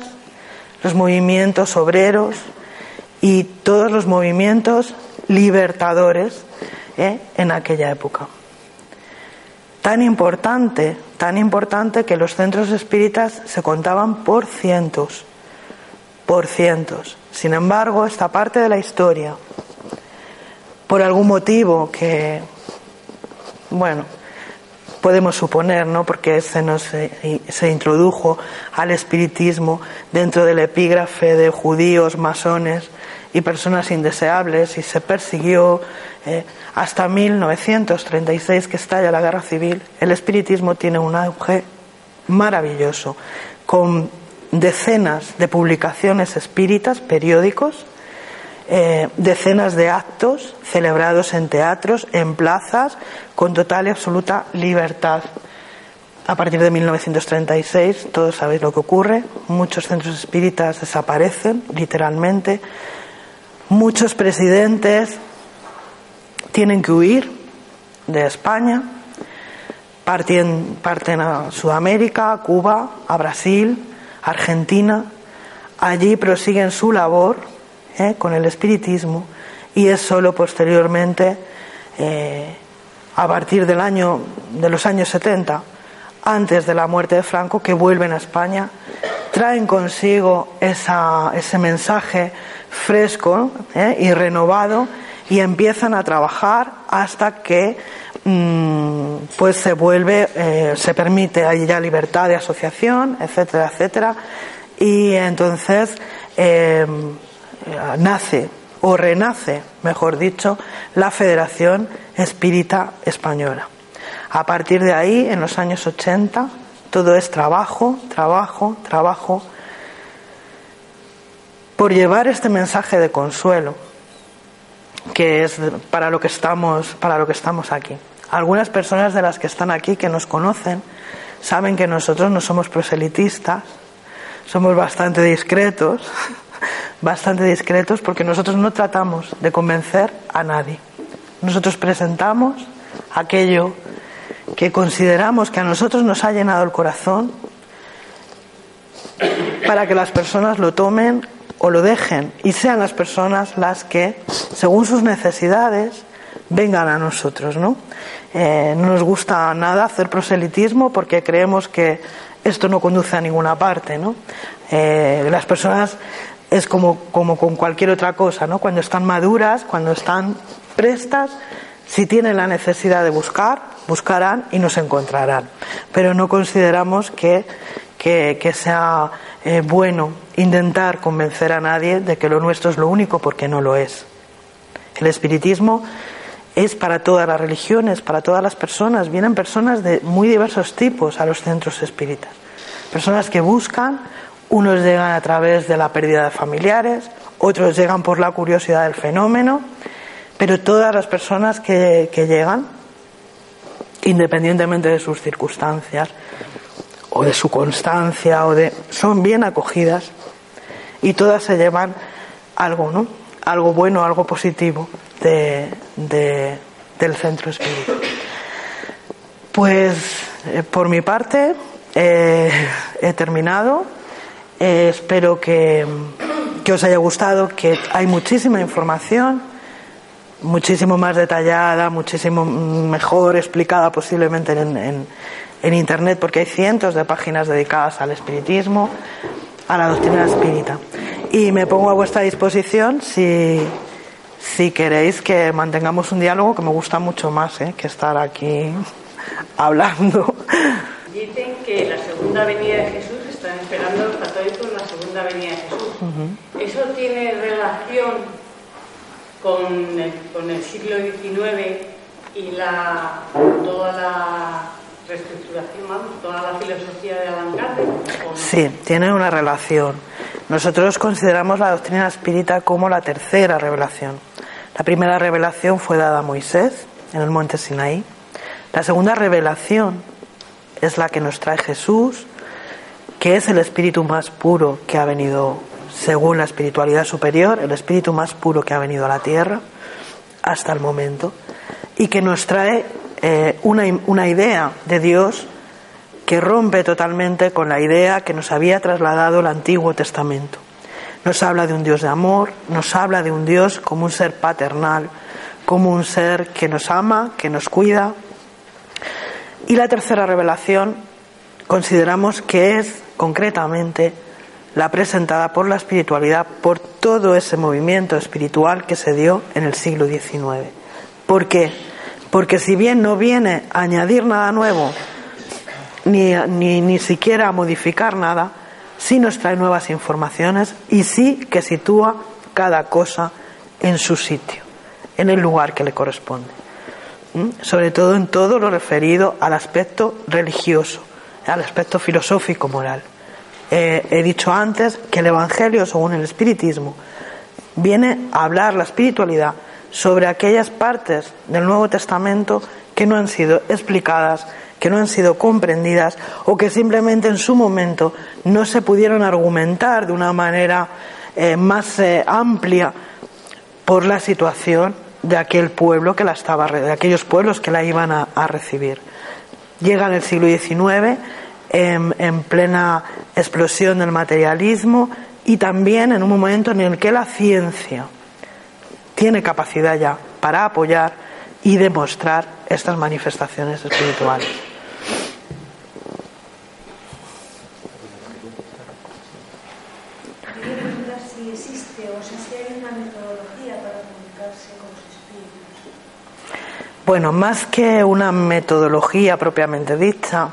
los movimientos obreros y todos los movimientos libertadores ¿eh? en aquella época. Tan importante, tan importante que los centros espíritas se contaban por cientos, por cientos. Sin embargo, esta parte de la historia, por algún motivo que, bueno, podemos suponer, ¿no? Porque se, nos, se introdujo al espiritismo dentro del epígrafe de judíos, masones y personas indeseables y se persiguió eh, hasta 1936 que estalla la guerra civil, el espiritismo tiene un auge maravilloso, con decenas de publicaciones espíritas, periódicos, eh, decenas de actos celebrados en teatros, en plazas, con total y absoluta libertad. A partir de 1936, todos sabéis lo que ocurre, muchos centros espíritas desaparecen, literalmente, muchos presidentes tienen que huir de España, parten, parten a Sudamérica, a Cuba, a Brasil, Argentina. Allí prosiguen su labor eh, con el espiritismo y es solo posteriormente, eh, a partir del año, de los años 70, antes de la muerte de Franco, que vuelven a España, traen consigo esa, ese mensaje fresco eh, y renovado y empiezan a trabajar hasta que mm, pues se vuelve, se permite ahí ya libertad de asociación, etcétera, etcétera, y entonces nace o renace, mejor dicho, la Federación Espírita Española. A partir de ahí, en los años 80, todo es trabajo, trabajo, trabajo, por llevar este mensaje de consuelo, que es para lo que estamos, para lo que estamos aquí. Algunas personas de las que están aquí que nos conocen saben que nosotros no somos proselitistas, somos bastante discretos, bastante discretos porque nosotros no tratamos de convencer a nadie. Nosotros presentamos aquello que consideramos que a nosotros nos ha llenado el corazón para que las personas lo tomen o lo dejen y sean las personas las que, según sus necesidades, vengan a nosotros, ¿no? Eh, no nos gusta nada hacer proselitismo porque creemos que esto no conduce a ninguna parte, ¿no? Eh, las personas es como, con cualquier otra cosa, ¿no? Cuando están maduras, cuando están prestas, si tienen la necesidad de buscar, buscarán y nos encontrarán. Pero no consideramos que que, sea eh, bueno intentar convencer a nadie de que lo nuestro es lo único porque no lo es. El espiritismo es para todas las religiones, para todas las personas. Vienen personas de muy diversos tipos a los centros espíritas. Personas que buscan, unos llegan a través de la pérdida de familiares, otros llegan por la curiosidad del fenómeno, pero todas las personas que, que llegan, independientemente de sus circunstancias, o de su constancia, o de, son bien acogidas y todas se llevan algo, ¿no? Algo bueno, algo positivo de, del centro espíritu. Pues eh, por mi parte eh, he terminado. Eh, espero que, que, os haya gustado, que hay muchísima información, muchísimo más detallada, muchísimo mejor explicada posiblemente en, en, en Internet, porque hay cientos de páginas dedicadas al espiritismo, a la doctrina espírita. Y me pongo a vuestra disposición si, si queréis que mantengamos un diálogo que me gusta mucho más ¿eh? que estar aquí hablando. Dicen que la segunda venida de Jesús están esperando los católicos de Jesús. ¿Eso tiene relación con el, con el siglo XIX y la, toda la reestructuración, toda la filosofía de Alan Sí, tiene una relación. Nosotros consideramos la doctrina espírita como la tercera revelación. La primera revelación fue dada a Moisés en el monte Sinaí. La segunda revelación es la que nos trae Jesús, que es el espíritu más puro que ha venido, según la espiritualidad superior, el espíritu más puro que ha venido a la tierra hasta el momento, y que nos trae eh, una, una idea de Dios que rompe totalmente con la idea que nos había trasladado el Antiguo Testamento. Nos habla de un Dios de amor, nos habla de un Dios como un ser paternal, como un ser que nos ama, que nos cuida. Y la tercera revelación consideramos que es concretamente la presentada por la espiritualidad, por todo ese movimiento espiritual que se dio en el siglo XIX. ¿Por qué? Porque si bien no viene a añadir nada nuevo, ni, ni, ni siquiera a modificar nada, sí nos trae nuevas informaciones y sí que sitúa cada cosa en su sitio, en el lugar que le corresponde. Sobre todo en todo lo referido al aspecto religioso, al aspecto filosófico moral. he dicho antes que el Evangelio, según el Espiritismo, viene a hablar la espiritualidad sobre aquellas partes del Nuevo Testamento que no han sido explicadas que no han sido comprendidas o que simplemente en su momento no se pudieron argumentar de una manera eh, más eh, amplia por la situación de aquel pueblo que la estaba de aquellos pueblos que la iban a, recibir. Llega en el siglo XIX en, en plena explosión del materialismo y también en un momento en el que la ciencia tiene capacidad ya para apoyar y demostrar estas manifestaciones espirituales. Bueno, más que una metodología propiamente dicha,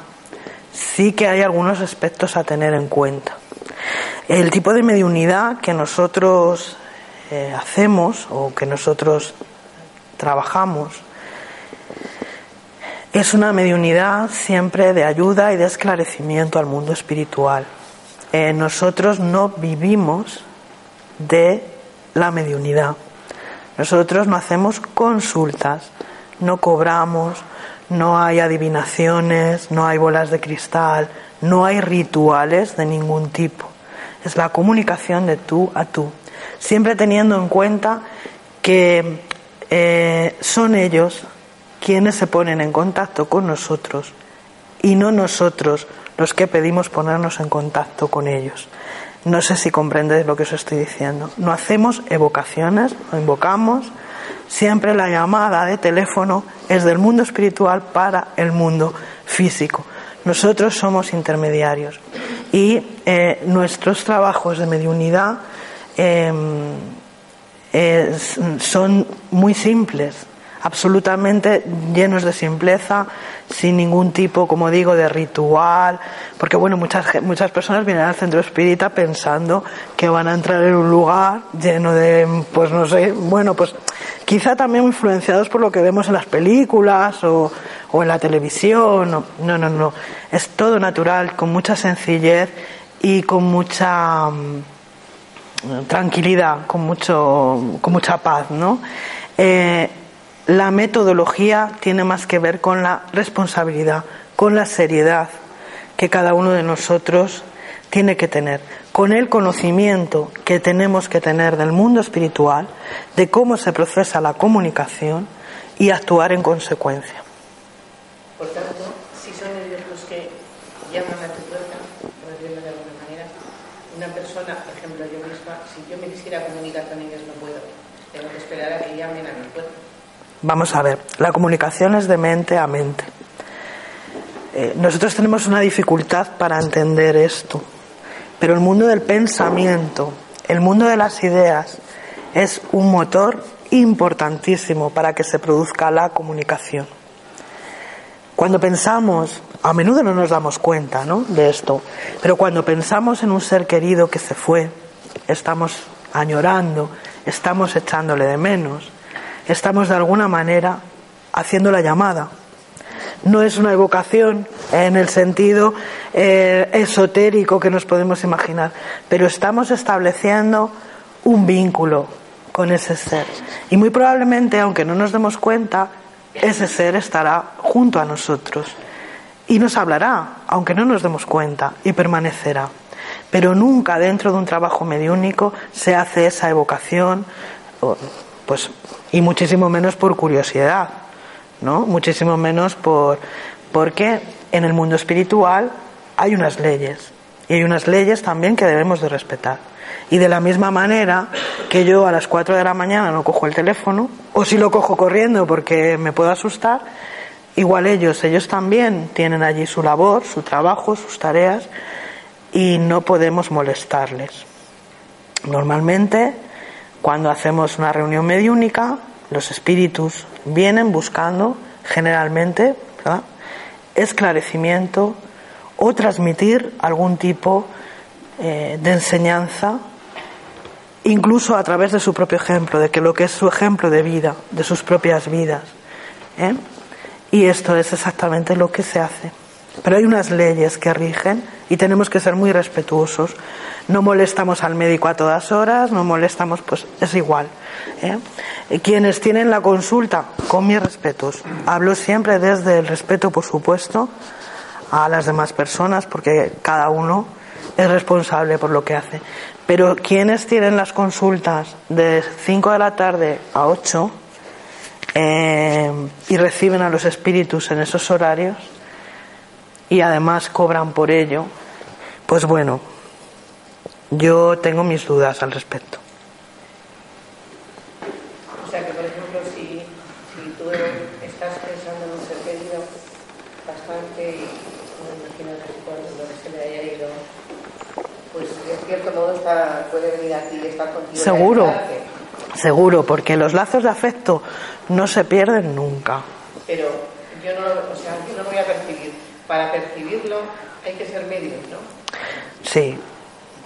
sí que hay algunos aspectos a tener en cuenta. El tipo de mediunidad que nosotros eh, hacemos o que nosotros trabajamos es una mediunidad siempre de ayuda y de esclarecimiento al mundo espiritual. Eh, nosotros no vivimos de la mediunidad. Nosotros no hacemos consultas no cobramos, no hay adivinaciones, no hay bolas de cristal, no hay rituales de ningún tipo. Es la comunicación de tú a tú, siempre teniendo en cuenta que eh, son ellos quienes se ponen en contacto con nosotros y no nosotros los que pedimos ponernos en contacto con ellos. No sé si comprendes lo que os estoy diciendo. No hacemos evocaciones, no invocamos, Siempre la llamada de teléfono es del mundo espiritual para el mundo físico. Nosotros somos intermediarios y eh, nuestros trabajos de mediunidad em, son muy simples. Absolutamente llenos de simpleza, sin ningún tipo, como digo, de ritual, porque bueno, muchas, muchas personas vienen al centro espírita pensando que van a entrar en un lugar lleno de, pues no sé, bueno, pues quizá también influenciados por lo que vemos en las películas o, o en la televisión, no, no, no, es todo natural, con mucha sencillez y con mucha mm, tranquilidad, con mucho, con mucha paz, ¿no? Eh, la metodología tiene más que ver con la responsabilidad, con la seriedad que cada uno de nosotros tiene que tener, con el conocimiento que tenemos que tener del mundo espiritual, de cómo se procesa la comunicación y actuar en consecuencia. Por tanto, si son ellos los que llaman a tu puerta, por decirlo de alguna manera, una persona, por ejemplo yo misma, si yo me quisiera comunicar con ellos no puedo, tengo que esperar a que llamen a mi puerta. Vamos a ver, la comunicación es de mente a mente. Eh, nosotros tenemos una dificultad para entender esto, pero el mundo del pensamiento, el mundo de las ideas, es un motor importantísimo para que se produzca la comunicación. Cuando pensamos, a menudo no nos damos cuenta ¿no? de esto, pero cuando pensamos en un ser querido que se fue, estamos añorando, estamos echándole de menos, estamos de alguna manera haciendo la llamada. No es una evocación en el sentido eh, esotérico que nos podemos imaginar, pero estamos estableciendo un vínculo con ese ser. Y muy probablemente, aunque no nos demos cuenta, ese ser estará junto a nosotros y nos hablará, aunque no nos demos cuenta, y permanecerá. Pero nunca dentro de un trabajo mediúnico se hace esa evocación, pues y muchísimo menos por curiosidad, ¿no? Muchísimo menos por porque en el mundo espiritual hay unas leyes y hay unas leyes también que debemos de respetar. Y de la misma manera que yo a las 4 de la mañana no cojo el teléfono, o si lo cojo corriendo porque me puedo asustar, igual ellos, ellos también tienen allí su labor, su trabajo, sus tareas, y no podemos molestarles. Normalmente cuando hacemos una reunión mediúnica, los espíritus vienen buscando generalmente esclarecimiento o transmitir algún tipo eh, de enseñanza, incluso a través de su propio ejemplo, de que lo que es su ejemplo de vida, de sus propias vidas. ¿eh? Y esto es exactamente lo que se hace. Pero hay unas leyes que rigen y tenemos que ser muy respetuosos. No molestamos al médico a todas horas, no molestamos, pues es igual. ¿eh? Quienes tienen la consulta, con mis respetos, hablo siempre desde el respeto, por supuesto, a las demás personas, porque cada uno es responsable por lo que hace. Pero quienes tienen las consultas de 5 de la tarde a 8 eh, y reciben a los espíritus en esos horarios, y además cobran por ello, pues bueno, yo tengo mis dudas al respecto. O sea que, por ejemplo, si, si tú estás pensando en un ser querido bastante y no imagino que cuando se le haya ido, pues en cierto modo está, puede venir aquí y estar contigo. Seguro, seguro, porque los lazos de afecto no se pierden nunca. Pero yo no, o sea, yo no voy a percibir para percibirlo hay que ser medios, ¿no? Sí,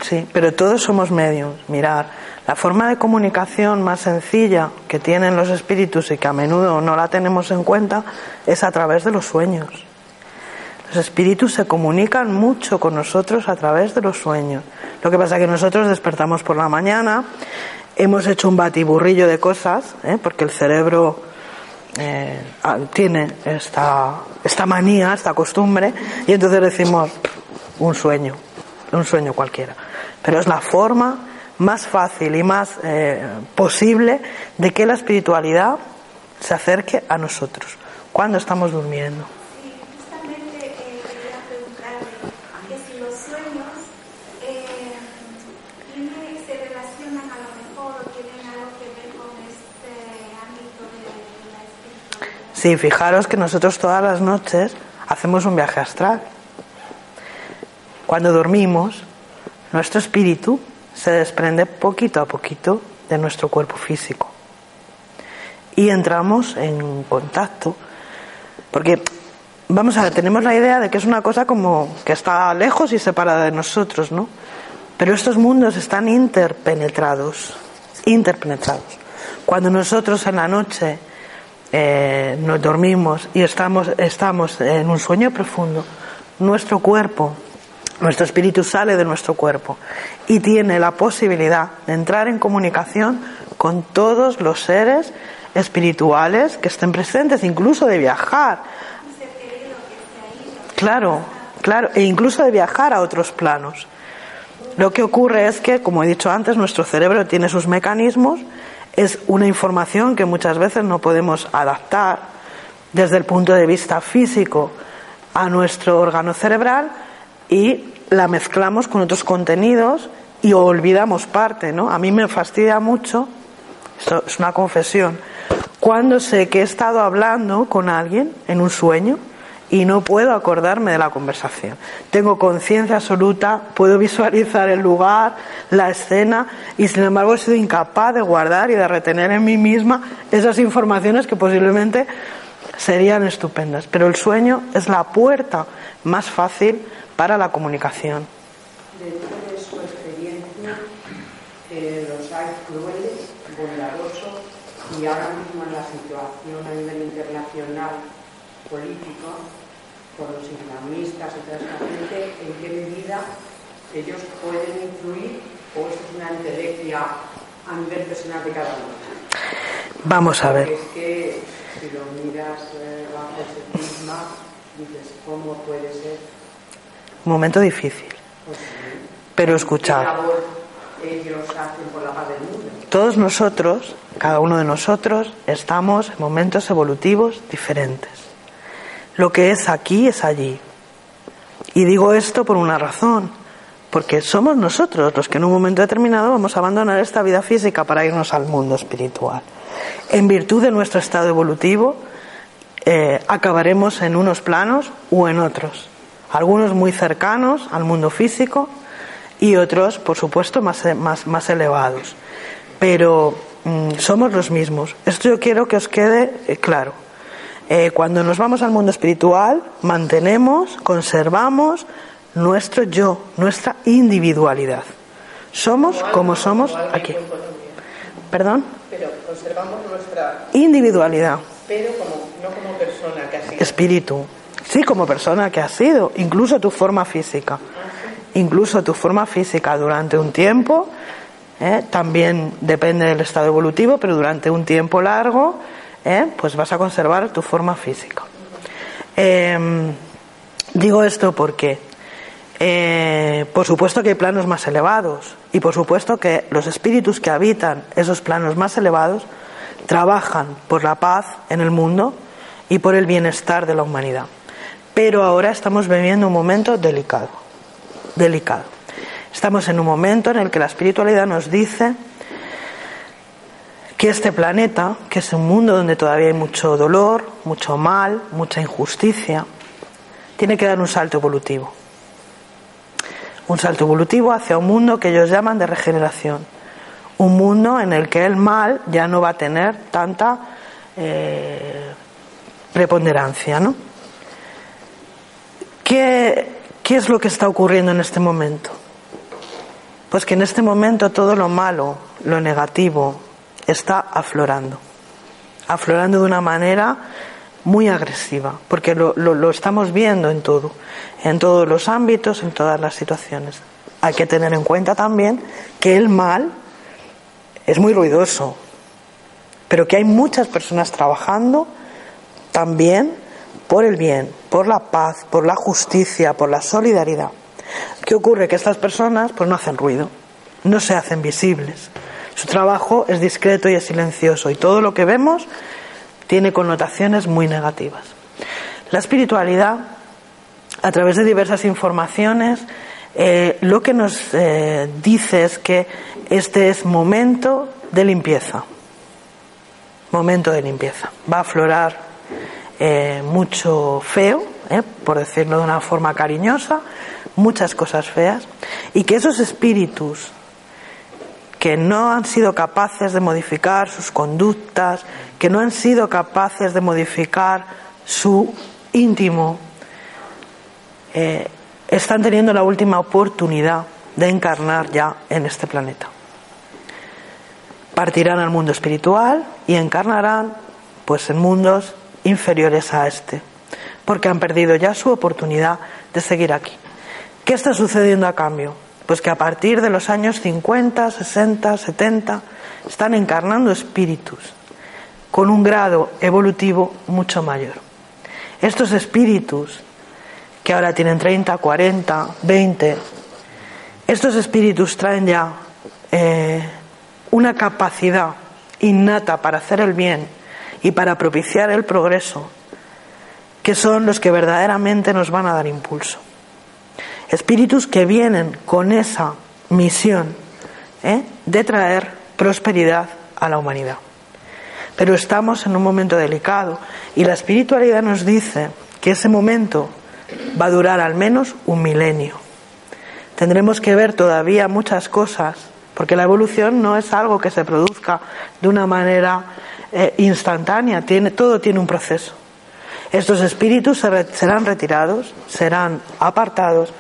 sí, pero todos somos medios. Mirar, la forma de comunicación más sencilla que tienen los espíritus y que a menudo no la tenemos en cuenta es a través de los sueños. Los espíritus se comunican mucho con nosotros a través de los sueños. Lo que pasa es que nosotros despertamos por la mañana, hemos hecho un batiburrillo de cosas, ¿eh? porque el cerebro eh, tiene esta, esta manía, esta costumbre, y entonces decimos un sueño, un sueño cualquiera. Pero es la forma más fácil y más eh, posible de que la espiritualidad se acerque a nosotros cuando estamos durmiendo. Sí, fijaros que nosotros todas las noches hacemos un viaje astral. Cuando dormimos, nuestro espíritu se desprende poquito a poquito de nuestro cuerpo físico. y entramos en contacto. Porque, vamos a ver, tenemos la idea de que es una cosa como que está lejos y separada de nosotros, ¿no? Pero estos mundos están interpenetrados, interpenetrados. Cuando nosotros en la noche eh, nos dormimos y estamos, estamos en un sueño profundo, nuestro cuerpo, nuestro espíritu sale de nuestro cuerpo y tiene la posibilidad de entrar en comunicación con todos los seres espirituales que estén presentes, incluso de viajar. Claro, claro, e incluso de viajar a otros planos. Lo que ocurre es que, como he dicho antes, nuestro cerebro tiene sus mecanismos es una información que muchas veces no podemos adaptar desde el punto de vista físico a nuestro órgano cerebral y la mezclamos con otros contenidos y olvidamos parte, ¿no? A mí me fastidia mucho, esto es una confesión, cuando sé que he estado hablando con alguien en un sueño y no puedo acordarme de la conversación. Tengo conciencia absoluta, puedo visualizar el lugar, la escena y sin embargo he sido incapaz de guardar y de retener en mí misma esas informaciones que posiblemente serían estupendas. Pero el sueño es la puerta más fácil para la comunicación. Dentro de su experiencia, eh, los hay crueles, bondadosos y ahora mismo en la situación a nivel internacional político, con los islamistas y toda esta gente, en qué medida ellos pueden influir o es una entelequia a nivel personal de cada uno. Vamos a ver. Porque es que si lo miras eh, bajo ese prisma, dices, ¿cómo puede ser? Un momento difícil. Pues, sí. Pero escuchad. ¿Qué labor ellos hacen por la paz del mundo? Todos nosotros, cada uno de nosotros, estamos en momentos evolutivos diferentes. Lo que es aquí es allí. Y digo esto por una razón, porque somos nosotros los que en un momento determinado vamos a abandonar esta vida física para irnos al mundo espiritual. En virtud de nuestro estado evolutivo, eh, acabaremos en unos planos o en otros. Algunos muy cercanos al mundo físico y otros, por supuesto, más, más, más elevados. Pero mm, somos los mismos. Esto yo quiero que os quede eh, claro. Eh, cuando nos vamos al mundo espiritual, mantenemos, conservamos nuestro yo, nuestra individualidad. Somos como somos aquí. ¿Perdón? Pero conservamos nuestra, Individualidad, pero como, no como persona que así. espíritu. Sí, como persona que has sido, incluso tu forma física. Incluso tu forma física durante un tiempo, ¿eh? también depende del estado evolutivo, pero durante un tiempo largo, ¿eh? pues vas a conservar tu forma física. Eh, digo esto porque, eh, por supuesto que hay planos más elevados y por supuesto que los espíritus que habitan esos planos más elevados trabajan por la paz en el mundo y por el bienestar de la humanidad. Pero ahora estamos viviendo un momento delicado, delicado. Estamos en un momento en el que la espiritualidad nos dice que este planeta, que es un mundo donde todavía hay mucho dolor, mucho mal, mucha injusticia, tiene que dar un salto evolutivo. Un salto evolutivo hacia un mundo que ellos llaman de regeneración. Un mundo en el que el mal ya no va a tener tanta eh, preponderancia, ¿no? ¿Qué, ¿Qué es lo que está ocurriendo en este momento? Pues que en este momento todo lo malo, lo negativo, está aflorando. Aflorando de una manera muy agresiva, porque lo, lo, estamos viendo en todo, en todos los ámbitos, en todas las situaciones. Hay que tener en cuenta también que el mal es muy ruidoso, pero que hay muchas personas trabajando también por el bien, por la paz, por la justicia, por la solidaridad. ¿Qué ocurre? Que estas personas pues no hacen ruido, no se hacen visibles. Su trabajo es discreto y es silencioso y todo lo que vemos tiene connotaciones muy negativas. La espiritualidad, a través de diversas informaciones, eh, lo que nos eh, dice es que este es momento de limpieza. Momento de limpieza. Va a aflorar eh, mucho feo, por decirlo de una forma cariñosa, muchas cosas feas, y que esos espíritus que no han sido capaces de modificar sus conductas, que no han sido capaces de modificar su íntimo, eh, están teniendo la última oportunidad de encarnar ya en este planeta. Partirán al mundo espiritual y encarnarán pues en mundos inferiores a este, porque han perdido ya su oportunidad de seguir aquí. ¿Qué está sucediendo a cambio? Pues que a partir de los años 50, 60, 70 están encarnando espíritus con un grado evolutivo mucho mayor. Estos espíritus, que ahora tienen 30, 40, 20, estos espíritus traen ya eh, una capacidad innata para hacer el bien y para propiciar el progreso, que son los que verdaderamente nos van a dar impulso. Espíritus que vienen con esa misión ¿eh? de traer prosperidad a la humanidad. Pero estamos en un momento delicado y la espiritualidad nos dice que ese momento va a durar al menos un milenio. Tendremos que ver todavía muchas cosas, porque la evolución no es algo que se produzca de una manera eh, instantánea, tiene, todo tiene un proceso. Estos espíritus serán retirados, serán apartados,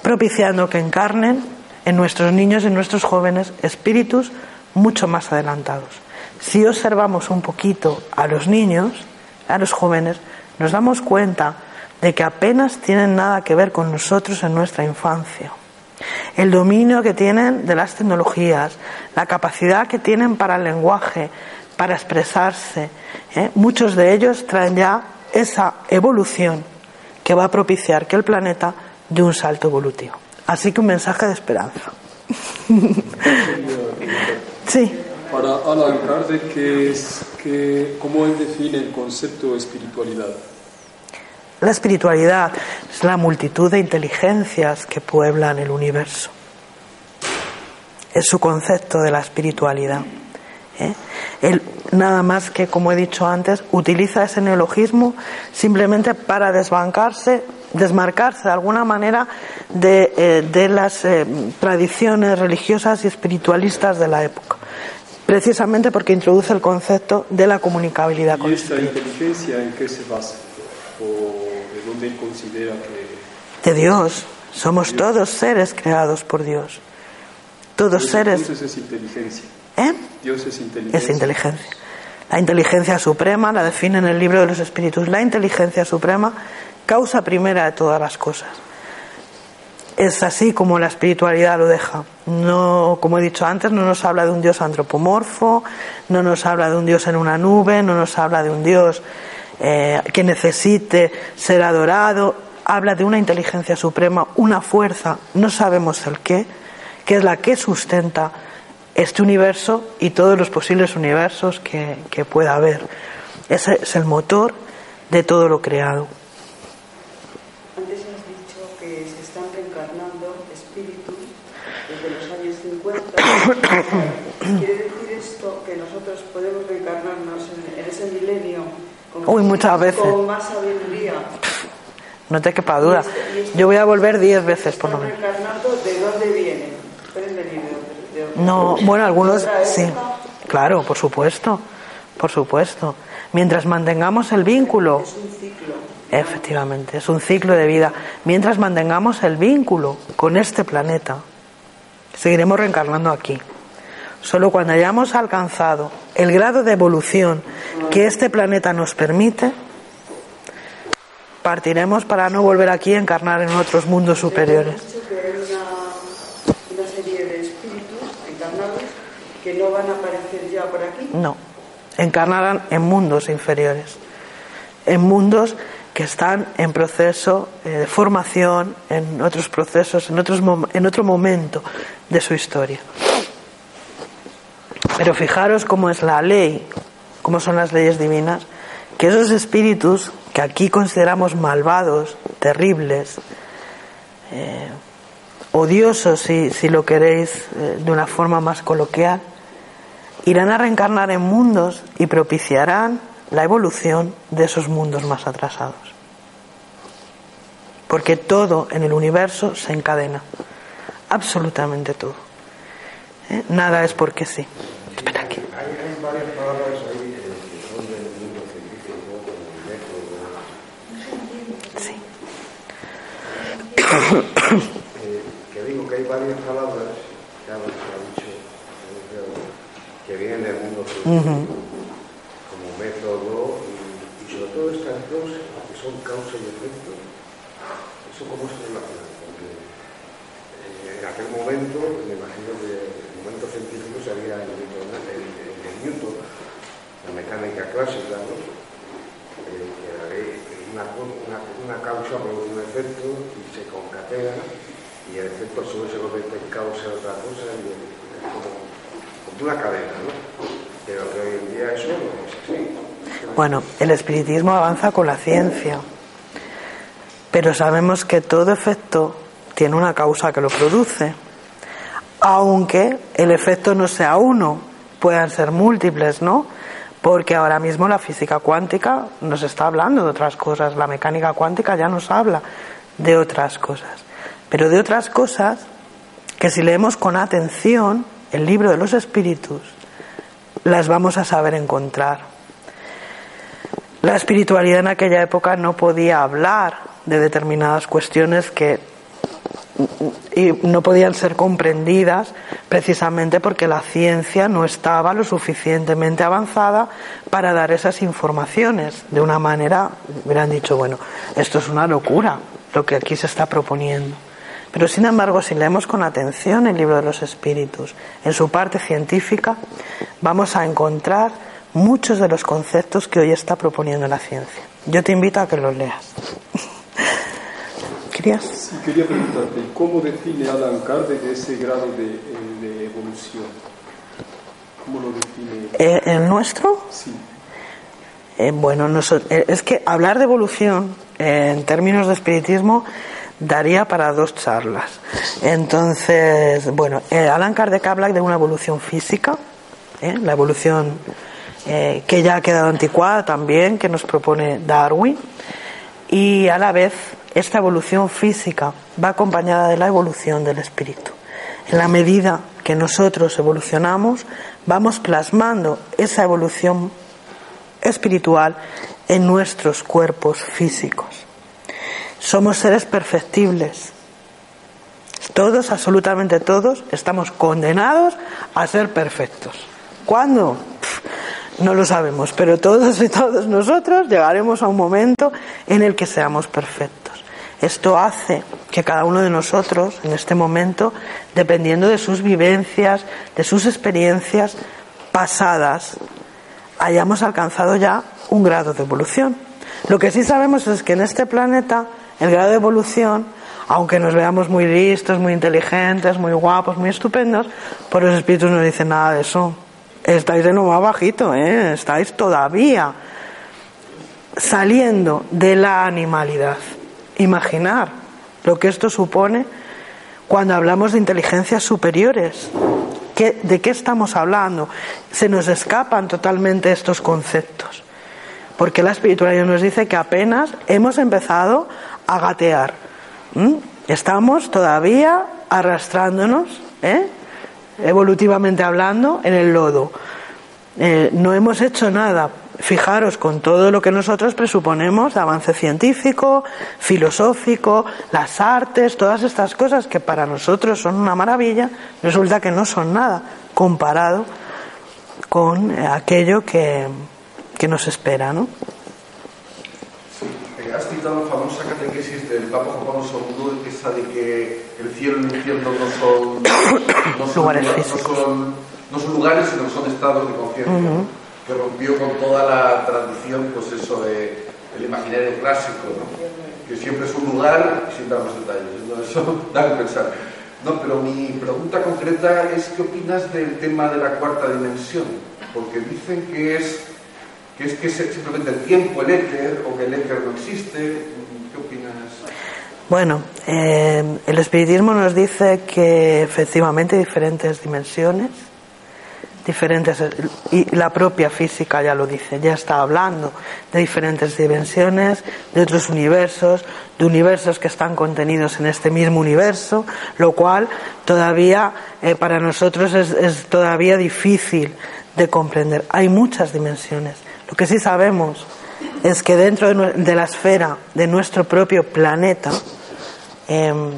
propiciando que encarnen en nuestros niños y en nuestros jóvenes espíritus mucho más adelantados. Si observamos un poquito a los niños, a los jóvenes, nos damos cuenta de que apenas tienen nada que ver con nosotros en nuestra infancia. El dominio que tienen de las tecnologías, la capacidad que tienen para el lenguaje, para expresarse, ¿eh? muchos de ellos traen ya esa evolución que va a propiciar que el planeta de un salto evolutivo. Así que un mensaje de esperanza. sí. Para hablar de qué es, que, cómo él define el concepto de espiritualidad. La espiritualidad es la multitud de inteligencias que pueblan el universo. Es su concepto de la espiritualidad. ¿Eh? Él nada más que, como he dicho antes, utiliza ese neologismo simplemente para desbancarse desmarcarse de alguna manera de, eh, las eh, tradiciones religiosas y espiritualistas de la época. Precisamente porque introduce el concepto de la comunicabilidad ¿Y esta inteligencia en qué se basa? ¿O de dónde considera que.? De Dios. Somos todos seres creados por Dios. Todos seres. Entonces es inteligencia. ¿Eh? Dios es inteligencia. Es inteligencia. La inteligencia suprema la define en el libro de los espíritus. La inteligencia suprema causa primera de todas las cosas. Es así como la espiritualidad lo deja. No, como he dicho antes, no nos habla de un Dios antropomorfo, no nos habla de un Dios en una nube, no nos habla de un Dios eh, que necesite ser adorado. Habla de una inteligencia suprema, una fuerza, no sabemos el qué, que es la que sustenta este universo y todos los posibles universos que, que pueda haber. Ese es el motor de todo lo creado. ¿Quiere decir esto que nosotros podemos reencarnarnos en, ese milenio con, Uy, muchas veces. con más sabiduría? No te quepa duda. Yo voy a volver diez veces por lo menos. reencarnando de dónde vienen? ¿Pueden venir de, de, No, bueno, algunos sí. Claro, por supuesto. Por supuesto. Mientras mantengamos el vínculo. Es un ciclo. Efectivamente, es un ciclo de vida. Mientras mantengamos el vínculo con este planeta, seguiremos reencarnando aquí. Solo cuando hayamos alcanzado el grado de evolución que este planeta nos permite, partiremos para no volver aquí a encarnar en otros mundos superiores. dicho que hay una, una serie de espíritus encarnados que no van a aparecer ya por aquí. No, encarnarán en mundos inferiores, en mundos que están en proceso eh, de formación, en otros procesos, en, otros en otro momento de su historia. Pero fijaros cómo es la ley, cómo son las leyes divinas, que esos espíritus que aquí consideramos malvados, terribles, eh, odiosos si, si, lo queréis eh, de una forma más coloquial, irán a reencarnar en mundos y propiciarán la evolución de esos mundos más atrasados. Porque todo en el universo se encadena, absolutamente todo. ¿eh? Nada es porque sí. Espera aquí. Hay, hay varias palabras ahí que son del mundo científico, como método. Sí. Eh, que digo que hay varias palabras, que ha dicho, que vienen del mundo científico, como método, y, y sobre todo estas dos, que son causa y efecto, ¿eso cómo se relaciona? Porque eh, en aquel momento, me imagino que el momento científico sería el, Newton, el, el, el Newton, la mecánica clásica, ¿no? Eh, que una, una, una causa produce un efecto y se concatena y el efecto vez se convierte en causa de otra cosa y es como, como una cadena, ¿no? Pero hoy en día eso no es así. Bueno, el espiritismo avanza con la ciencia, pero sabemos que todo efecto tiene una causa que lo produce, aunque el efecto no sea uno, puedan ser múltiples, ¿no? Porque ahora mismo la física cuántica nos está hablando de otras cosas, la mecánica cuántica ya nos habla de otras cosas, pero de otras cosas que si leemos con atención el libro de los espíritus, las vamos a saber encontrar. La espiritualidad en aquella época no podía hablar de determinadas cuestiones que no podían ser comprendidas precisamente porque la ciencia no estaba lo suficientemente avanzada para dar esas informaciones. De una manera hubieran dicho, bueno, esto es una locura lo que aquí se está proponiendo. Pero sin embargo, si leemos con atención el libro de los espíritus, en su parte científica, vamos a encontrar muchos de los conceptos que hoy está proponiendo la ciencia. Yo te invito a que los leas. ¿Querías? Sí, quería preguntarte, ¿cómo define Alan Kardec ese grado de, de evolución? ¿Cómo lo define? Eh, ¿El nuestro? Sí. Eh, bueno, noso- eh, es que hablar de evolución eh, en términos de espiritismo daría para dos charlas. Entonces, bueno, eh, Alan Kardec habla de una evolución física, ¿eh? la evolución eh, que ya ha quedado anticuada también, que nos propone Darwin, y a la vez esta evolución física va acompañada de la evolución del espíritu. En la medida que nosotros evolucionamos, vamos plasmando esa evolución espiritual en nuestros cuerpos físicos. Somos seres perfectibles. Todos, absolutamente todos, estamos condenados a ser perfectos. ¿Cuándo? No lo sabemos, pero todos y todos nosotros llegaremos a un momento en el que seamos perfectos. Esto hace que cada uno de nosotros, en este momento, dependiendo de sus vivencias, de sus experiencias pasadas, hayamos alcanzado ya un grado de evolución. Lo que sí sabemos es que en este planeta el grado de evolución, aunque nos veamos muy listos, muy inteligentes, muy guapos, muy estupendos, por los espíritus no dicen nada de eso. Estáis de lo más bajito, ¿eh? estáis todavía saliendo de la animalidad. Imaginar lo que esto supone cuando hablamos de inteligencias superiores. ¿Qué- ¿De qué estamos hablando? Se nos escapan totalmente estos conceptos. Porque la espiritualidad nos dice que apenas hemos empezado a gatear. ¿m? Estamos todavía arrastrándonos, ¿eh? evolutivamente hablando, en el lodo. Eh, no hemos hecho nada. Fijaros con todo lo que nosotros presuponemos de avance científico, filosófico, las artes, todas estas cosas que para nosotros son una maravilla, resulta que no son nada comparado con aquello que, que nos espera, ¿no? Eh, Has citado la famosa catequesis del Papa Juan Pablo II, esa de que el cielo y el infierno no son, no son Lugares. No son, no son lugares, sino que son estados de conciencia. Que rompió con toda la tradición, pues eso de el imaginario clásico, ¿no? que siempre es un lugar sin dar más detalles. ¿no? Eso da que pensar. No, pero mi pregunta concreta es qué opinas del tema de la cuarta dimensión, porque dicen que es que es que es simplemente el tiempo, el éter, o que el éter no existe. ¿Qué opinas? Bueno, eh, el espiritismo nos dice que efectivamente diferentes dimensiones, diferentes, y la propia física ya lo dice, ya está hablando de diferentes dimensiones, de otros universos, de universos que están contenidos en este mismo universo, lo cual todavía eh, para nosotros es, es todavía difícil de comprender. Hay muchas dimensiones. Lo que sí sabemos es que dentro de la esfera de nuestro propio planeta, em,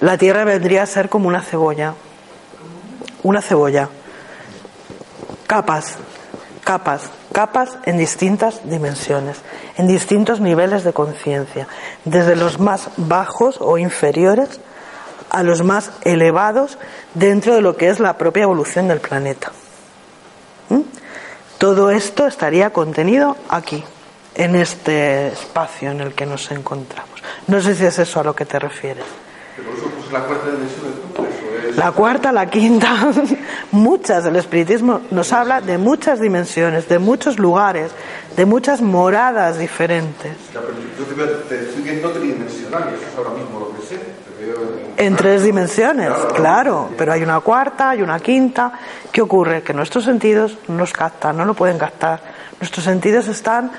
la Tierra vendría a ser como una cebolla. Una cebolla capas, capas, capas en distintas dimensiones, en distintos niveles de conciencia, desde los más bajos o inferiores a los más elevados dentro de lo que es la propia evolución del planeta. ¿Mm? Todo esto estaría contenido aquí, en este espacio en el que nos encontramos. No sé si es eso a lo que te refieres. Pues, la cuarta la cuarta, la quinta, muchas. El espiritismo nos habla de muchas dimensiones, de muchos lugares, de muchas moradas diferentes. En tres dimensiones, claro, pero hay una cuarta, hay una quinta. ¿Qué ocurre? Que nuestros sentidos no captan, no lo pueden captar. Nuestros sentidos están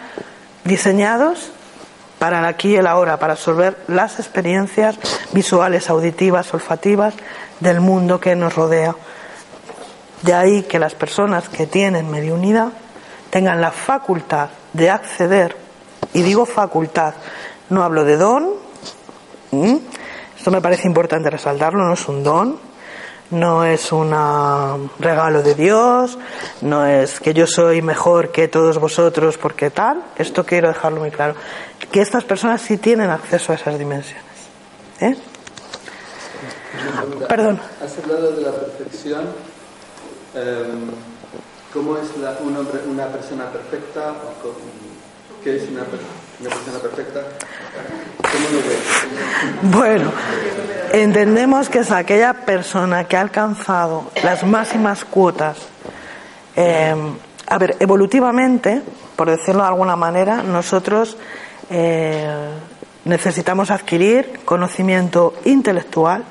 diseñados para el aquí y el ahora, para absorber las experiencias visuales, auditivas, olfativas del mundo que nos rodea. De ahí que las personas que tienen mediunidad tengan la facultad de acceder, y digo facultad, no hablo de don, esto me parece importante resaltarlo, no es un don, no es un regalo de Dios, no es que yo soy mejor que todos vosotros porque tal, esto quiero dejarlo muy claro, que estas personas sí tienen acceso a esas dimensiones. ¿eh? Perdón. Has hablado de la perfección. Em, ¿Cómo es un hombre, una persona perfecta? ¿Qué es una, persona Bueno, entendemos que es aquella persona que ha alcanzado las máximas cuotas. Em, a ver, evolutivamente, por decirlo de alguna manera, nosotros eh, necesitamos adquirir conocimiento intelectual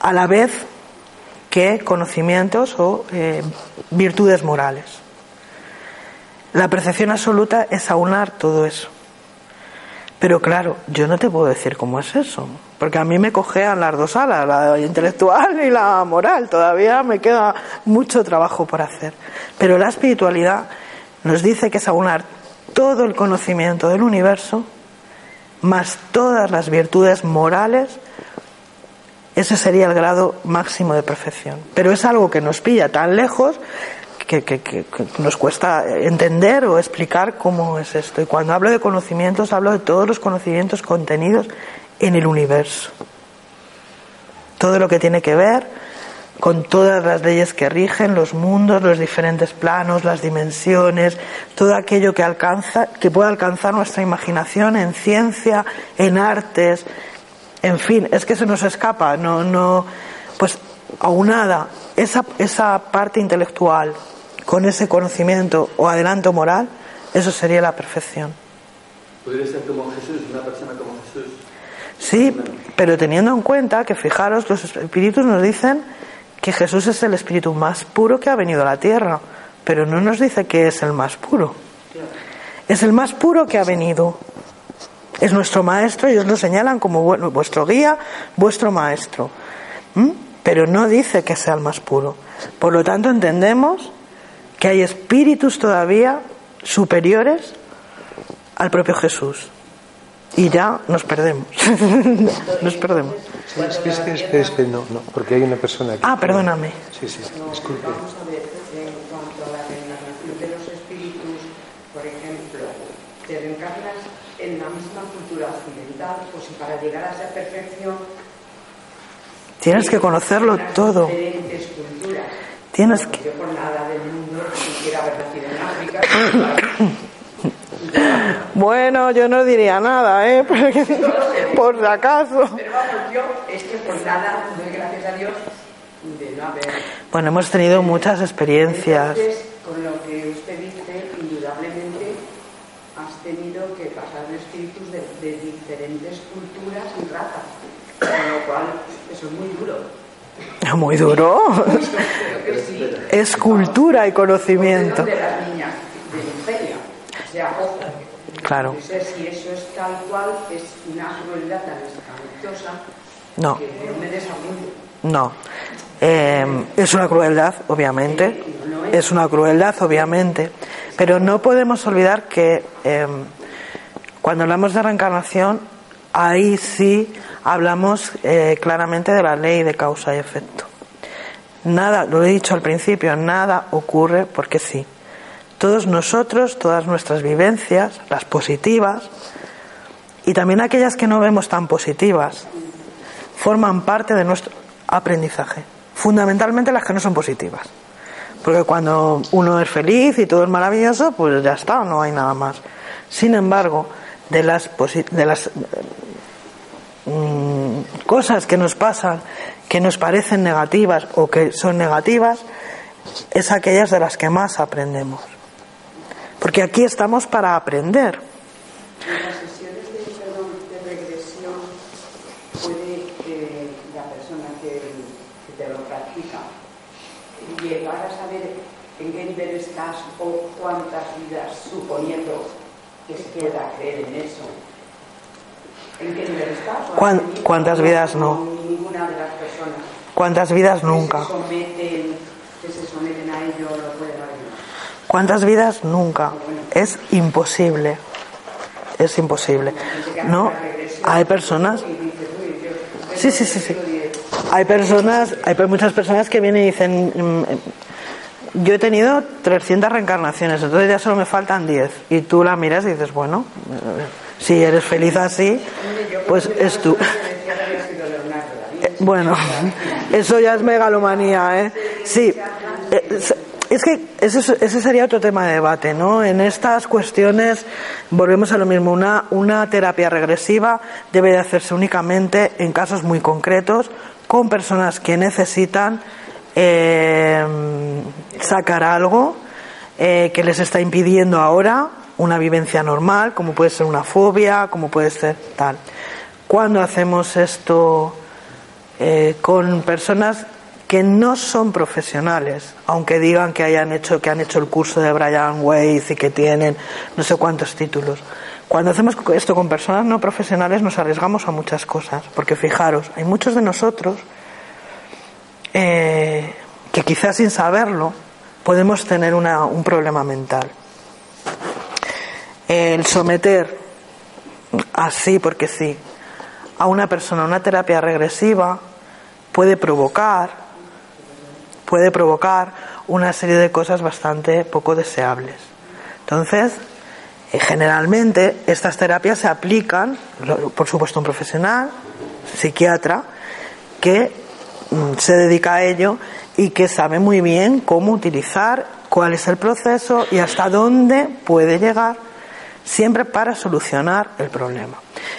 a la vez que conocimientos o eh, virtudes morales. La percepción absoluta es aunar todo eso. Pero claro, yo no te puedo decir cómo es eso, porque a mí me cojean las dos alas, la intelectual y la moral. Todavía me queda mucho trabajo por hacer. Pero la espiritualidad nos dice que es aunar todo el conocimiento del universo más todas las virtudes morales ese sería el grado máximo de perfección. Pero es algo que nos pilla tan lejos que, nos cuesta entender o explicar cómo es esto. Y cuando hablo de conocimientos, hablo de todos los conocimientos contenidos en el universo. Todo lo que tiene que ver con todas las leyes que rigen los mundos, los diferentes planos, las dimensiones, todo aquello que alcanza, que pueda alcanzar nuestra imaginación en ciencia, en artes, en fin, es que se nos escapa, no, no, pues aunada esa, esa parte intelectual con ese conocimiento o adelanto moral, eso sería la perfección. ¿Podría ser como Jesús, una persona como Jesús? Sí, pero teniendo en cuenta que, fijaros, los espíritus nos dicen que Jesús es el espíritu más puro que ha venido a la tierra, pero no nos dice que es el más puro. Es el más puro que ha venido es nuestro maestro, ellos lo señalan como vuestro guía, vuestro maestro. Pero no dice que sea el más puro. Por lo tanto, entendemos que hay espíritus todavía superiores al propio Jesús. Y ya nos perdemos. nos perdemos. no, no, porque hay una persona aquí. Ah, perdóname. Sí, sí, disculpe. pues si para llegar a esa perfección tienes que conocerlo todo. Tienes que. Yo por nada del mundo haber nacido en África. bueno, yo no diría nada, ¿eh? por si acaso. Pero vamos, yo es que por nada doy gracias a Dios de no haber. Bueno, hemos tenido muchas experiencias. Entonces, con lo que usted dice, indudablemente has tenido que pasar de espíritus de, de diferentes culturas y razas, con lo cual eso es muy duro. Es cultura y conocimiento. Claro. Si eso es tal cual, es una crueldad tan espantosa No. no. Eh, es una crueldad, obviamente. Es una crueldad, obviamente. Pero no podemos olvidar que eh, cuando hablamos de reencarnación, ahí sí hablamos eh, claramente de la ley de causa y efecto. Nada, lo he dicho al principio, nada ocurre porque sí. Todos nosotros, todas nuestras vivencias, las positivas y también aquellas que no vemos tan positivas, forman parte de nuestro aprendizaje. Fundamentalmente las que no son positivas. Porque cuando uno es feliz y todo es maravilloso, pues ya está, no hay nada más. Sin embargo, de las, de las mm, cosas que nos pasan, que nos parecen negativas o que son negativas, es aquellas de las que más aprendemos. Porque aquí estamos para aprender. En las sesiones de, regresión puede eh, la persona que te lo practica llegar a saber en qué nivel estás o cuántas vidas, suponiendo que se pueda creer en eso. ¿En qué nivel estás? ¿O has ¿Cuán- tenido cuántas vidas no? con Ninguna de las personas ¿Cuántas vidas que nunca? se someten, que se someten a ello lo pueden ayudar. ¿Cuántas vidas nunca? Es imposible. Es imposible. No, hay personas. Sí, sí, sí, sí. Hay personas, hay muchas personas que vienen y dicen, mm, yo he tenido 300 reencarnaciones, entonces ya solo me faltan 10. Y tú la miras y dices, bueno, si eres feliz así, pues es tú. Eh, Bueno, eso ya es megalomanía, ¿eh? Sí, eh, es- que ese, es- ese sería otro tema de debate, ¿no? En estas cuestiones volvemos a lo mismo. Una, una terapia regresiva debe de hacerse únicamente en casos muy concretos con personas que necesitan eh, sacar algo eh, que les está impidiendo ahora una vivencia normal, como puede ser una fobia, como puede ser tal. Cuando hacemos esto eh, con personas que no son profesionales, aunque digan que hayan hecho que han hecho el curso de Brian Weiss y que tienen no sé cuántos títulos. Cuando hacemos esto con personas no profesionales nos arriesgamos a muchas cosas, porque fijaros, hay muchos de nosotros eh, que quizás sin saberlo podemos tener una- un problema mental. El someter así porque sí a una persona una terapia regresiva puede provocar puede provocar una serie de cosas bastante poco deseables. Entonces, eh, generalmente estas terapias se aplican, por supuesto, un profesional, psiquiatra, que se dedica a ello y que sabe muy bien cómo utilizar, cuál es el proceso y hasta dónde puede llegar, siempre para solucionar el problema.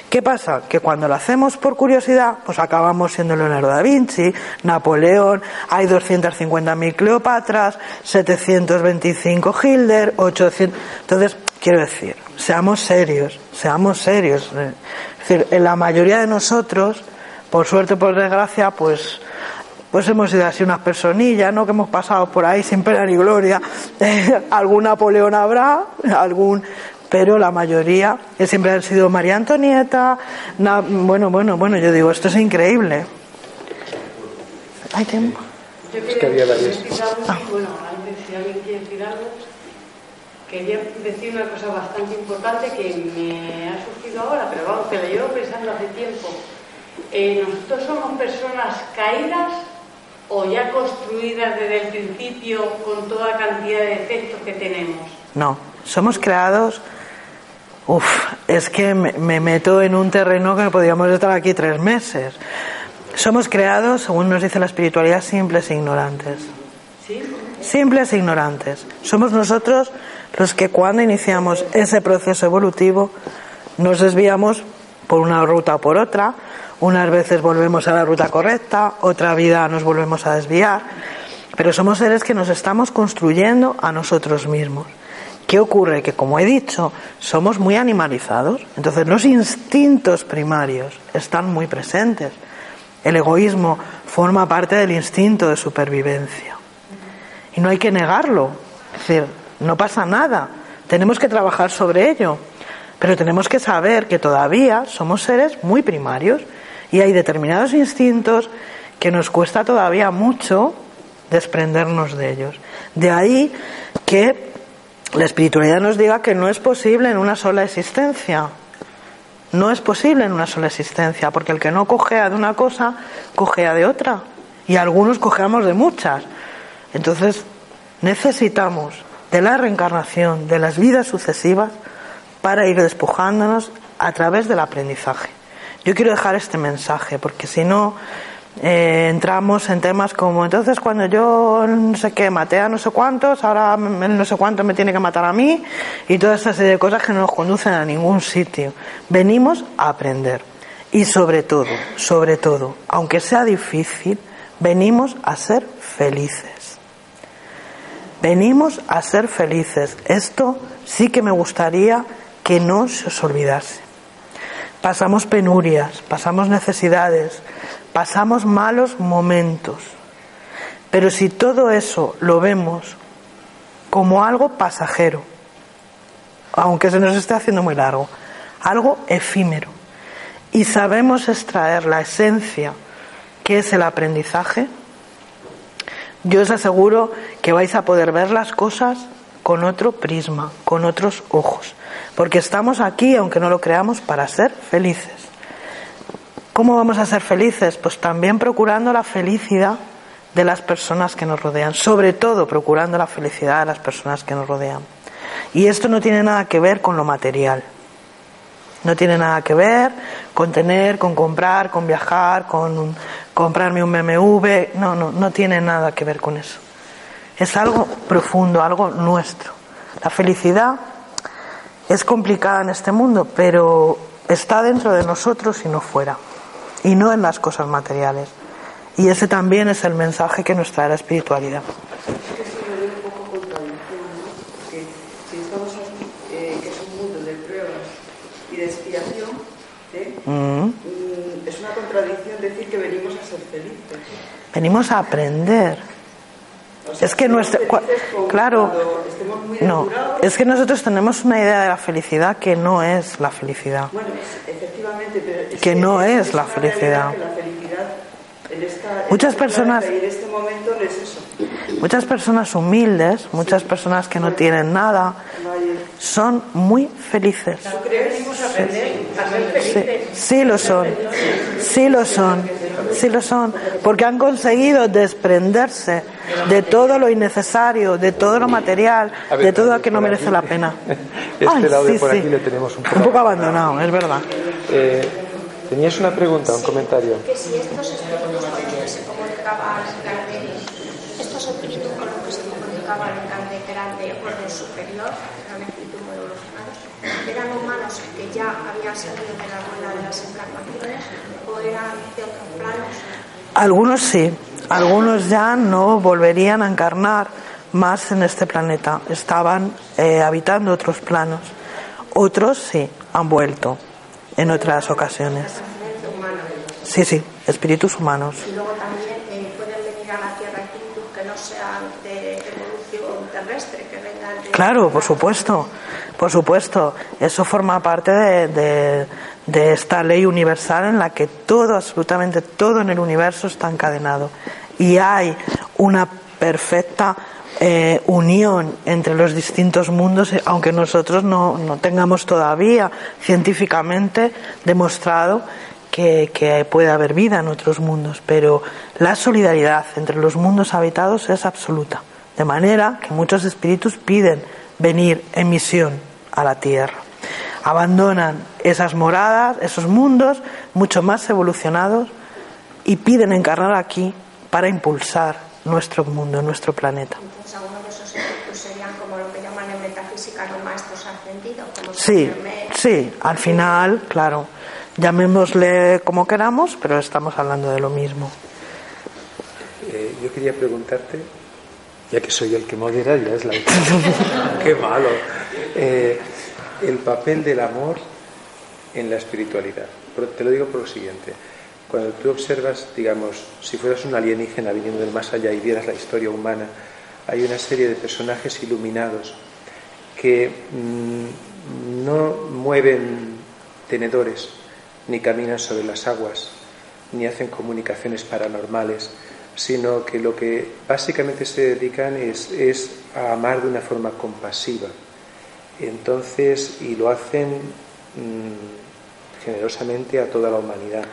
¿Qué pasa? Que cuando lo hacemos por curiosidad, pues acabamos siendo Leonardo da Vinci, Napoleón, hay 250.000 Cleopatras, 725 Hilder, 800... Entonces, quiero decir, seamos serios, seamos serios. Es decir, en la mayoría de nosotros, por suerte, por desgracia, pues pues hemos sido así unas personillas, ¿no? Que hemos pasado por ahí sin pena ni gloria. algún Napoleón habrá, algún, pero la mayoría eh, siempre han sido María Antonieta. na- bueno, bueno, bueno, yo digo, esto es increíble. Hay tiempo. Yo Es que había varios. decir algo, y bueno, antes si alguien quiere decir algo, quería decir una cosa bastante importante que me ha surgido ahora, pero vamos, que lo llevo pensando hace tiempo. Eh, ¿Nosotros somos personas caídas o ya construidas desde el principio con toda cantidad de defectos que tenemos? No, somos creados. Uf, es que me, me meto en un terreno que podríamos estar aquí tres meses. Somos creados, según nos dice la espiritualidad, simples e ignorantes. ¿Sí? Simples e ignorantes. Somos nosotros los que cuando iniciamos ese proceso evolutivo nos desviamos por una ruta o por otra. Unas veces volvemos a la ruta correcta, otra vida nos volvemos a desviar. Pero somos seres que nos estamos construyendo a nosotros mismos. ¿Qué ocurre? Que, como he dicho, somos muy animalizados. Entonces, los instintos primarios están muy presentes. El egoísmo forma parte del instinto de supervivencia. Y no hay que negarlo. Es decir, no pasa nada. Tenemos que trabajar sobre ello. Pero tenemos que saber que todavía somos seres muy primarios y hay determinados instintos que nos cuesta todavía mucho desprendernos de ellos. De ahí que la espiritualidad nos diga que no es posible en una sola existencia. No es posible en una sola existencia, porque el que no cojea de una cosa, cojea de otra. Y algunos cojeamos de muchas. Entonces, necesitamos de la reencarnación, de las vidas sucesivas, para ir despojándonos a través del aprendizaje. Yo quiero dejar este mensaje, porque si no, eh, entramos en temas como entonces cuando yo no sé qué maté a no sé cuántos, ahora no sé cuánto me tiene que matar a mí y toda esa serie de cosas que no nos conducen a ningún sitio. Venimos a aprender y sobre todo, sobre todo, aunque sea difícil, venimos a ser felices. Venimos a ser felices. Esto sí que me gustaría que no se os olvidase. Pasamos penurias, pasamos necesidades, pasamos malos momentos. Pero si todo eso lo vemos como algo pasajero, aunque se nos esté haciendo muy largo, algo efímero, y sabemos extraer la esencia que es el aprendizaje, yo os aseguro que vais a poder ver las cosas con otro prisma, con otros ojos, porque estamos aquí, aunque no lo creamos, para ser felices. ¿Cómo vamos a ser felices? Pues también procurando la felicidad de las personas que nos rodean, sobre todo procurando la felicidad de las personas que nos rodean. Y esto no tiene nada que ver con lo material. No tiene nada que ver con tener, con comprar, con viajar, con comprarme un BMW. No, no, no tiene nada que ver con eso. Es algo profundo, algo nuestro. La felicidad es complicada en este mundo, pero está dentro de nosotros y no fuera y no en las cosas materiales. Y ese también es el mensaje que nos trae la espiritualidad. Mm. Mm, es una contradicción decir que venimos a ser felices. Venimos a aprender. O sea, Es que nuestra, claro, no, es que nosotros tenemos una idea de la felicidad que no es la felicidad. Bueno, efectivamente, pero es Que no es es la felicidad. que la felicidad en esta, en Muchas personas- en este momento no es eso. Muchas personas humildes, muchas personas que no tienen nada, son muy felices. ¿Tú crees que venimos a aprender a ser Sí, lo son, sí lo son, sí lo son, porque han conseguido desprenderse de todo lo innecesario, de todo lo material, de todo lo que no merece la pena. Este Ay, lado de sí, por sí. aquí lo tenemos un poco, Un poco abandonado, es verdad. Eh, Tenías una pregunta, un comentario. que si estos espíritus con los que se comunicaba Encarde, estos espíritus con los que se comunicaba Encarde, que eran de orden superior, eran espíritus muy evolucionados, eran humanos que salido de la rueda de las encarnaciones o eran de otros planos. Algunos sí, algunos ya no volverían a encarnar más en este planeta, estaban eh, habitando otros planos. Otros sí, han vuelto en otras ocasiones. Sí, sí, espíritus humanos. Y luego también eh, pueden venir a la Tierra espíritus que no sean de evolución terrestre, que vengan de... Claro, por supuesto, por supuesto. Eso forma parte de, esta ley universal en la que todo, absolutamente todo en el universo está encadenado. Y hay una perfecta eh, unión entre los distintos mundos, eh, aunque nosotros no, no tengamos todavía científicamente demostrado que, que puede haber vida en otros mundos, pero la solidaridad entre los mundos habitados es absoluta. De manera que muchos espíritus piden venir en misión a la Tierra. Abandonan esas moradas, esos mundos mucho más evolucionados y piden encarnar aquí para impulsar nuestro mundo, nuestro planeta. Entonces algunos de esos espíritus serían como lo que llaman en metafísica los maestros ascendidos. Como Sí, sí, al final, claro, llamémosle como queramos, pero estamos hablando de lo mismo. Eh, yo quería preguntarte, ya que soy el que modera, ya es la Qué malo. Eh, el papel del amor en la espiritualidad. Te lo digo por lo siguiente. Cuando tú observas, digamos, si fueras un alienígena viniendo del más allá y vieras la historia humana, hay una serie de personajes iluminados que mm, no mueven tenedores, ni caminan sobre las aguas, ni hacen comunicaciones paranormales, sino que lo que básicamente se dedican es, es a amar de una forma compasiva. Entonces, y lo hacen mm, generosamente a toda la humanidad.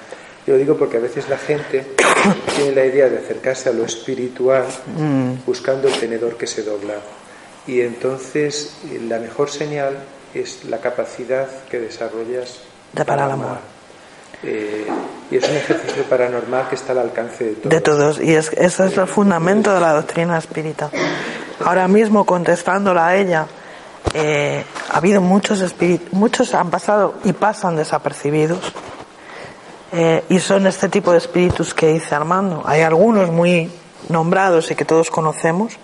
Yo lo digo porque a veces la gente tiene la idea de acercarse a lo espiritual Mm. buscando el tenedor que se dobla. Y entonces la mejor señal es la capacidad que desarrollas De para el amor. Eh, y es un ejercicio paranormal que está al alcance de todos. de todos. Y es, ese es el fundamento de la doctrina espírita. Ahora mismo, contestándola a ella, eh, ha habido muchos espíritus, muchos han pasado y pasan desapercibidos. Eh, y son este tipo de espíritus que dice Armando. Hay algunos muy nombrados y que todos conocemos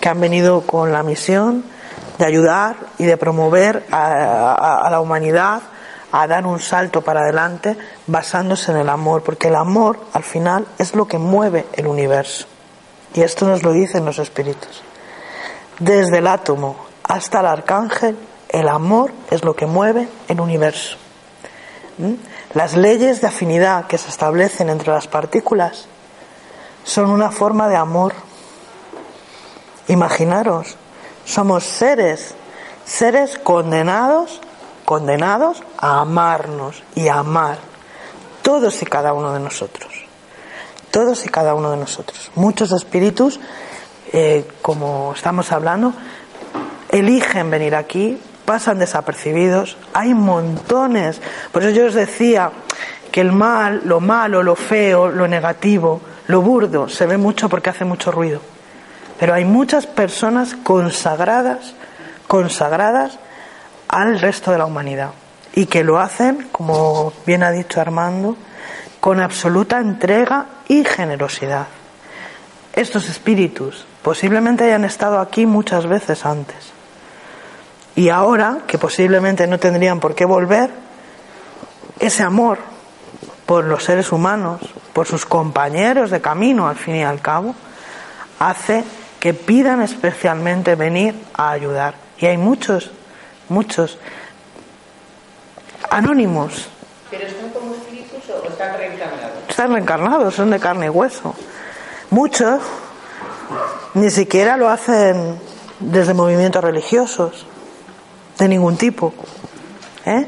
que han venido con la misión de ayudar y de promover a la humanidad a dar un salto para adelante basándose en el amor, porque el amor al final es lo que mueve el universo. Y esto nos lo dicen los espíritus. Desde el átomo hasta el arcángel, el amor es lo que mueve el universo. ¿Mm? Las leyes de afinidad que se establecen entre las partículas son una forma de amor. Imaginaros, somos seres, seres condenados, condenados a amarnos y a amar todos y cada uno de nosotros. Todos y cada uno de nosotros. Muchos espíritus, eh, como estamos hablando, eligen venir aquí, pasan desapercibidos. Hay montones. Por eso yo os decía que el mal, lo malo, lo feo, lo negativo, lo burdo, se ve mucho porque hace mucho ruido. Pero hay muchas personas consagradas, consagradas al resto de la humanidad y que lo hacen, como bien ha dicho Armando, con absoluta entrega y generosidad. Estos espíritus posiblemente hayan estado aquí muchas veces antes y ahora, que posiblemente no tendrían por qué volver, ese amor por los seres humanos, por sus compañeros de camino al fin y al cabo, hace que pidan especialmente venir a ayudar. Y hay muchos, muchos anónimos, ¿Pero están como espíritus o están reencarnados? están reencarnados, son de carne y hueso. Muchos ni siquiera lo hacen desde movimientos religiosos, de ningún tipo. ¿eh?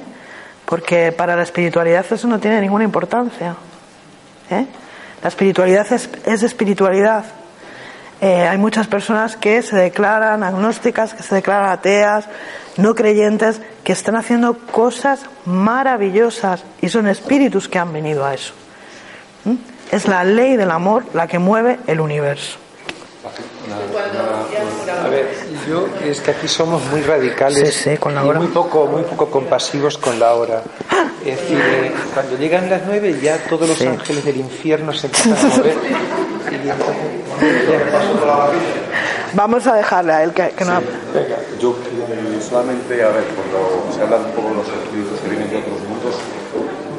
Porque para la espiritualidad eso no tiene ninguna importancia. ¿eh? La espiritualidad es, es espiritualidad. Eh, hay muchas personas que se declaran agnósticas, que se declaran ateas, no creyentes, que están haciendo cosas maravillosas y son espíritus que han venido a eso. ¿Mm? Es la ley del amor la que mueve el universo. A ver, yo es que aquí somos muy radicales Sí, sí, con la y muy poco, muy poco compasivos con la hora. Es decir, eh, cuando llegan las nueve ya todos los Sí. ángeles del infierno se empiezan a mover. Y entonces. Vamos a dejarle a él que, que no. Yo eh, solamente, a ver, cuando se habla un poco de los espíritus que vienen de otros mundos,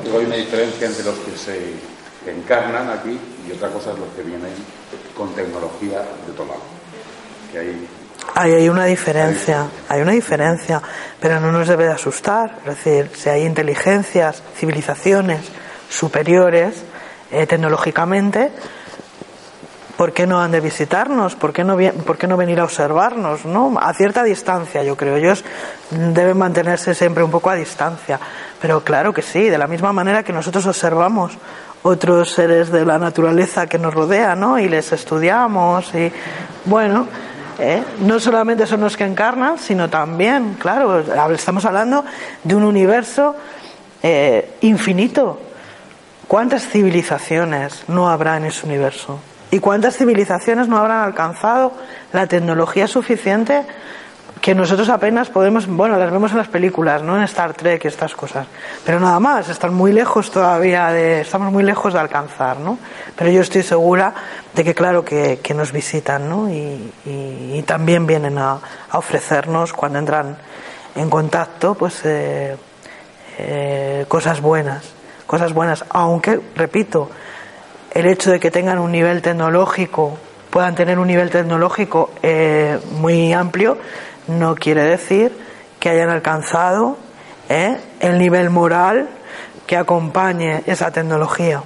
digo, hay una diferencia entre los que se encarnan aquí y otra cosa es los que vienen con tecnología de otro lado. Que hay Hay, hay una diferencia, hay una diferencia, pero no nos debe de asustar. Es decir, si hay inteligencias, civilizaciones superiores eh, tecnológicamente, ¿por qué no han de visitarnos? ¿Por qué no, por qué no venir a observarnos? ¿no? A cierta distancia, yo creo. Ellos deben mantenerse siempre un poco a distancia. Pero claro que sí, de la misma manera que nosotros observamos otros seres de la naturaleza que nos rodean, ¿no? Y les estudiamos y, bueno, ¿eh? no solamente son los que encarnan, sino también, claro, estamos hablando de un universo eh, infinito. ¿Cuántas civilizaciones no habrá en ese universo? ¿Y cuántas civilizaciones no habrán alcanzado la tecnología suficiente que nosotros apenas podemos, bueno, las vemos en las películas, ¿no? En Star Trek y estas cosas. Pero nada más, están muy lejos todavía de, estamos muy lejos de alcanzar, ¿no? Pero yo estoy segura de que claro que, nos visitan, ¿no? Y también vienen a, a ofrecernos cuando entran en contacto, pues, eh, eh, cosas buenas, cosas buenas, aunque, repito, el hecho de que tengan un nivel tecnológico, puedan tener un nivel tecnológico eh, muy amplio, no quiere decir que hayan alcanzado eh, el nivel moral que acompañe esa tecnología.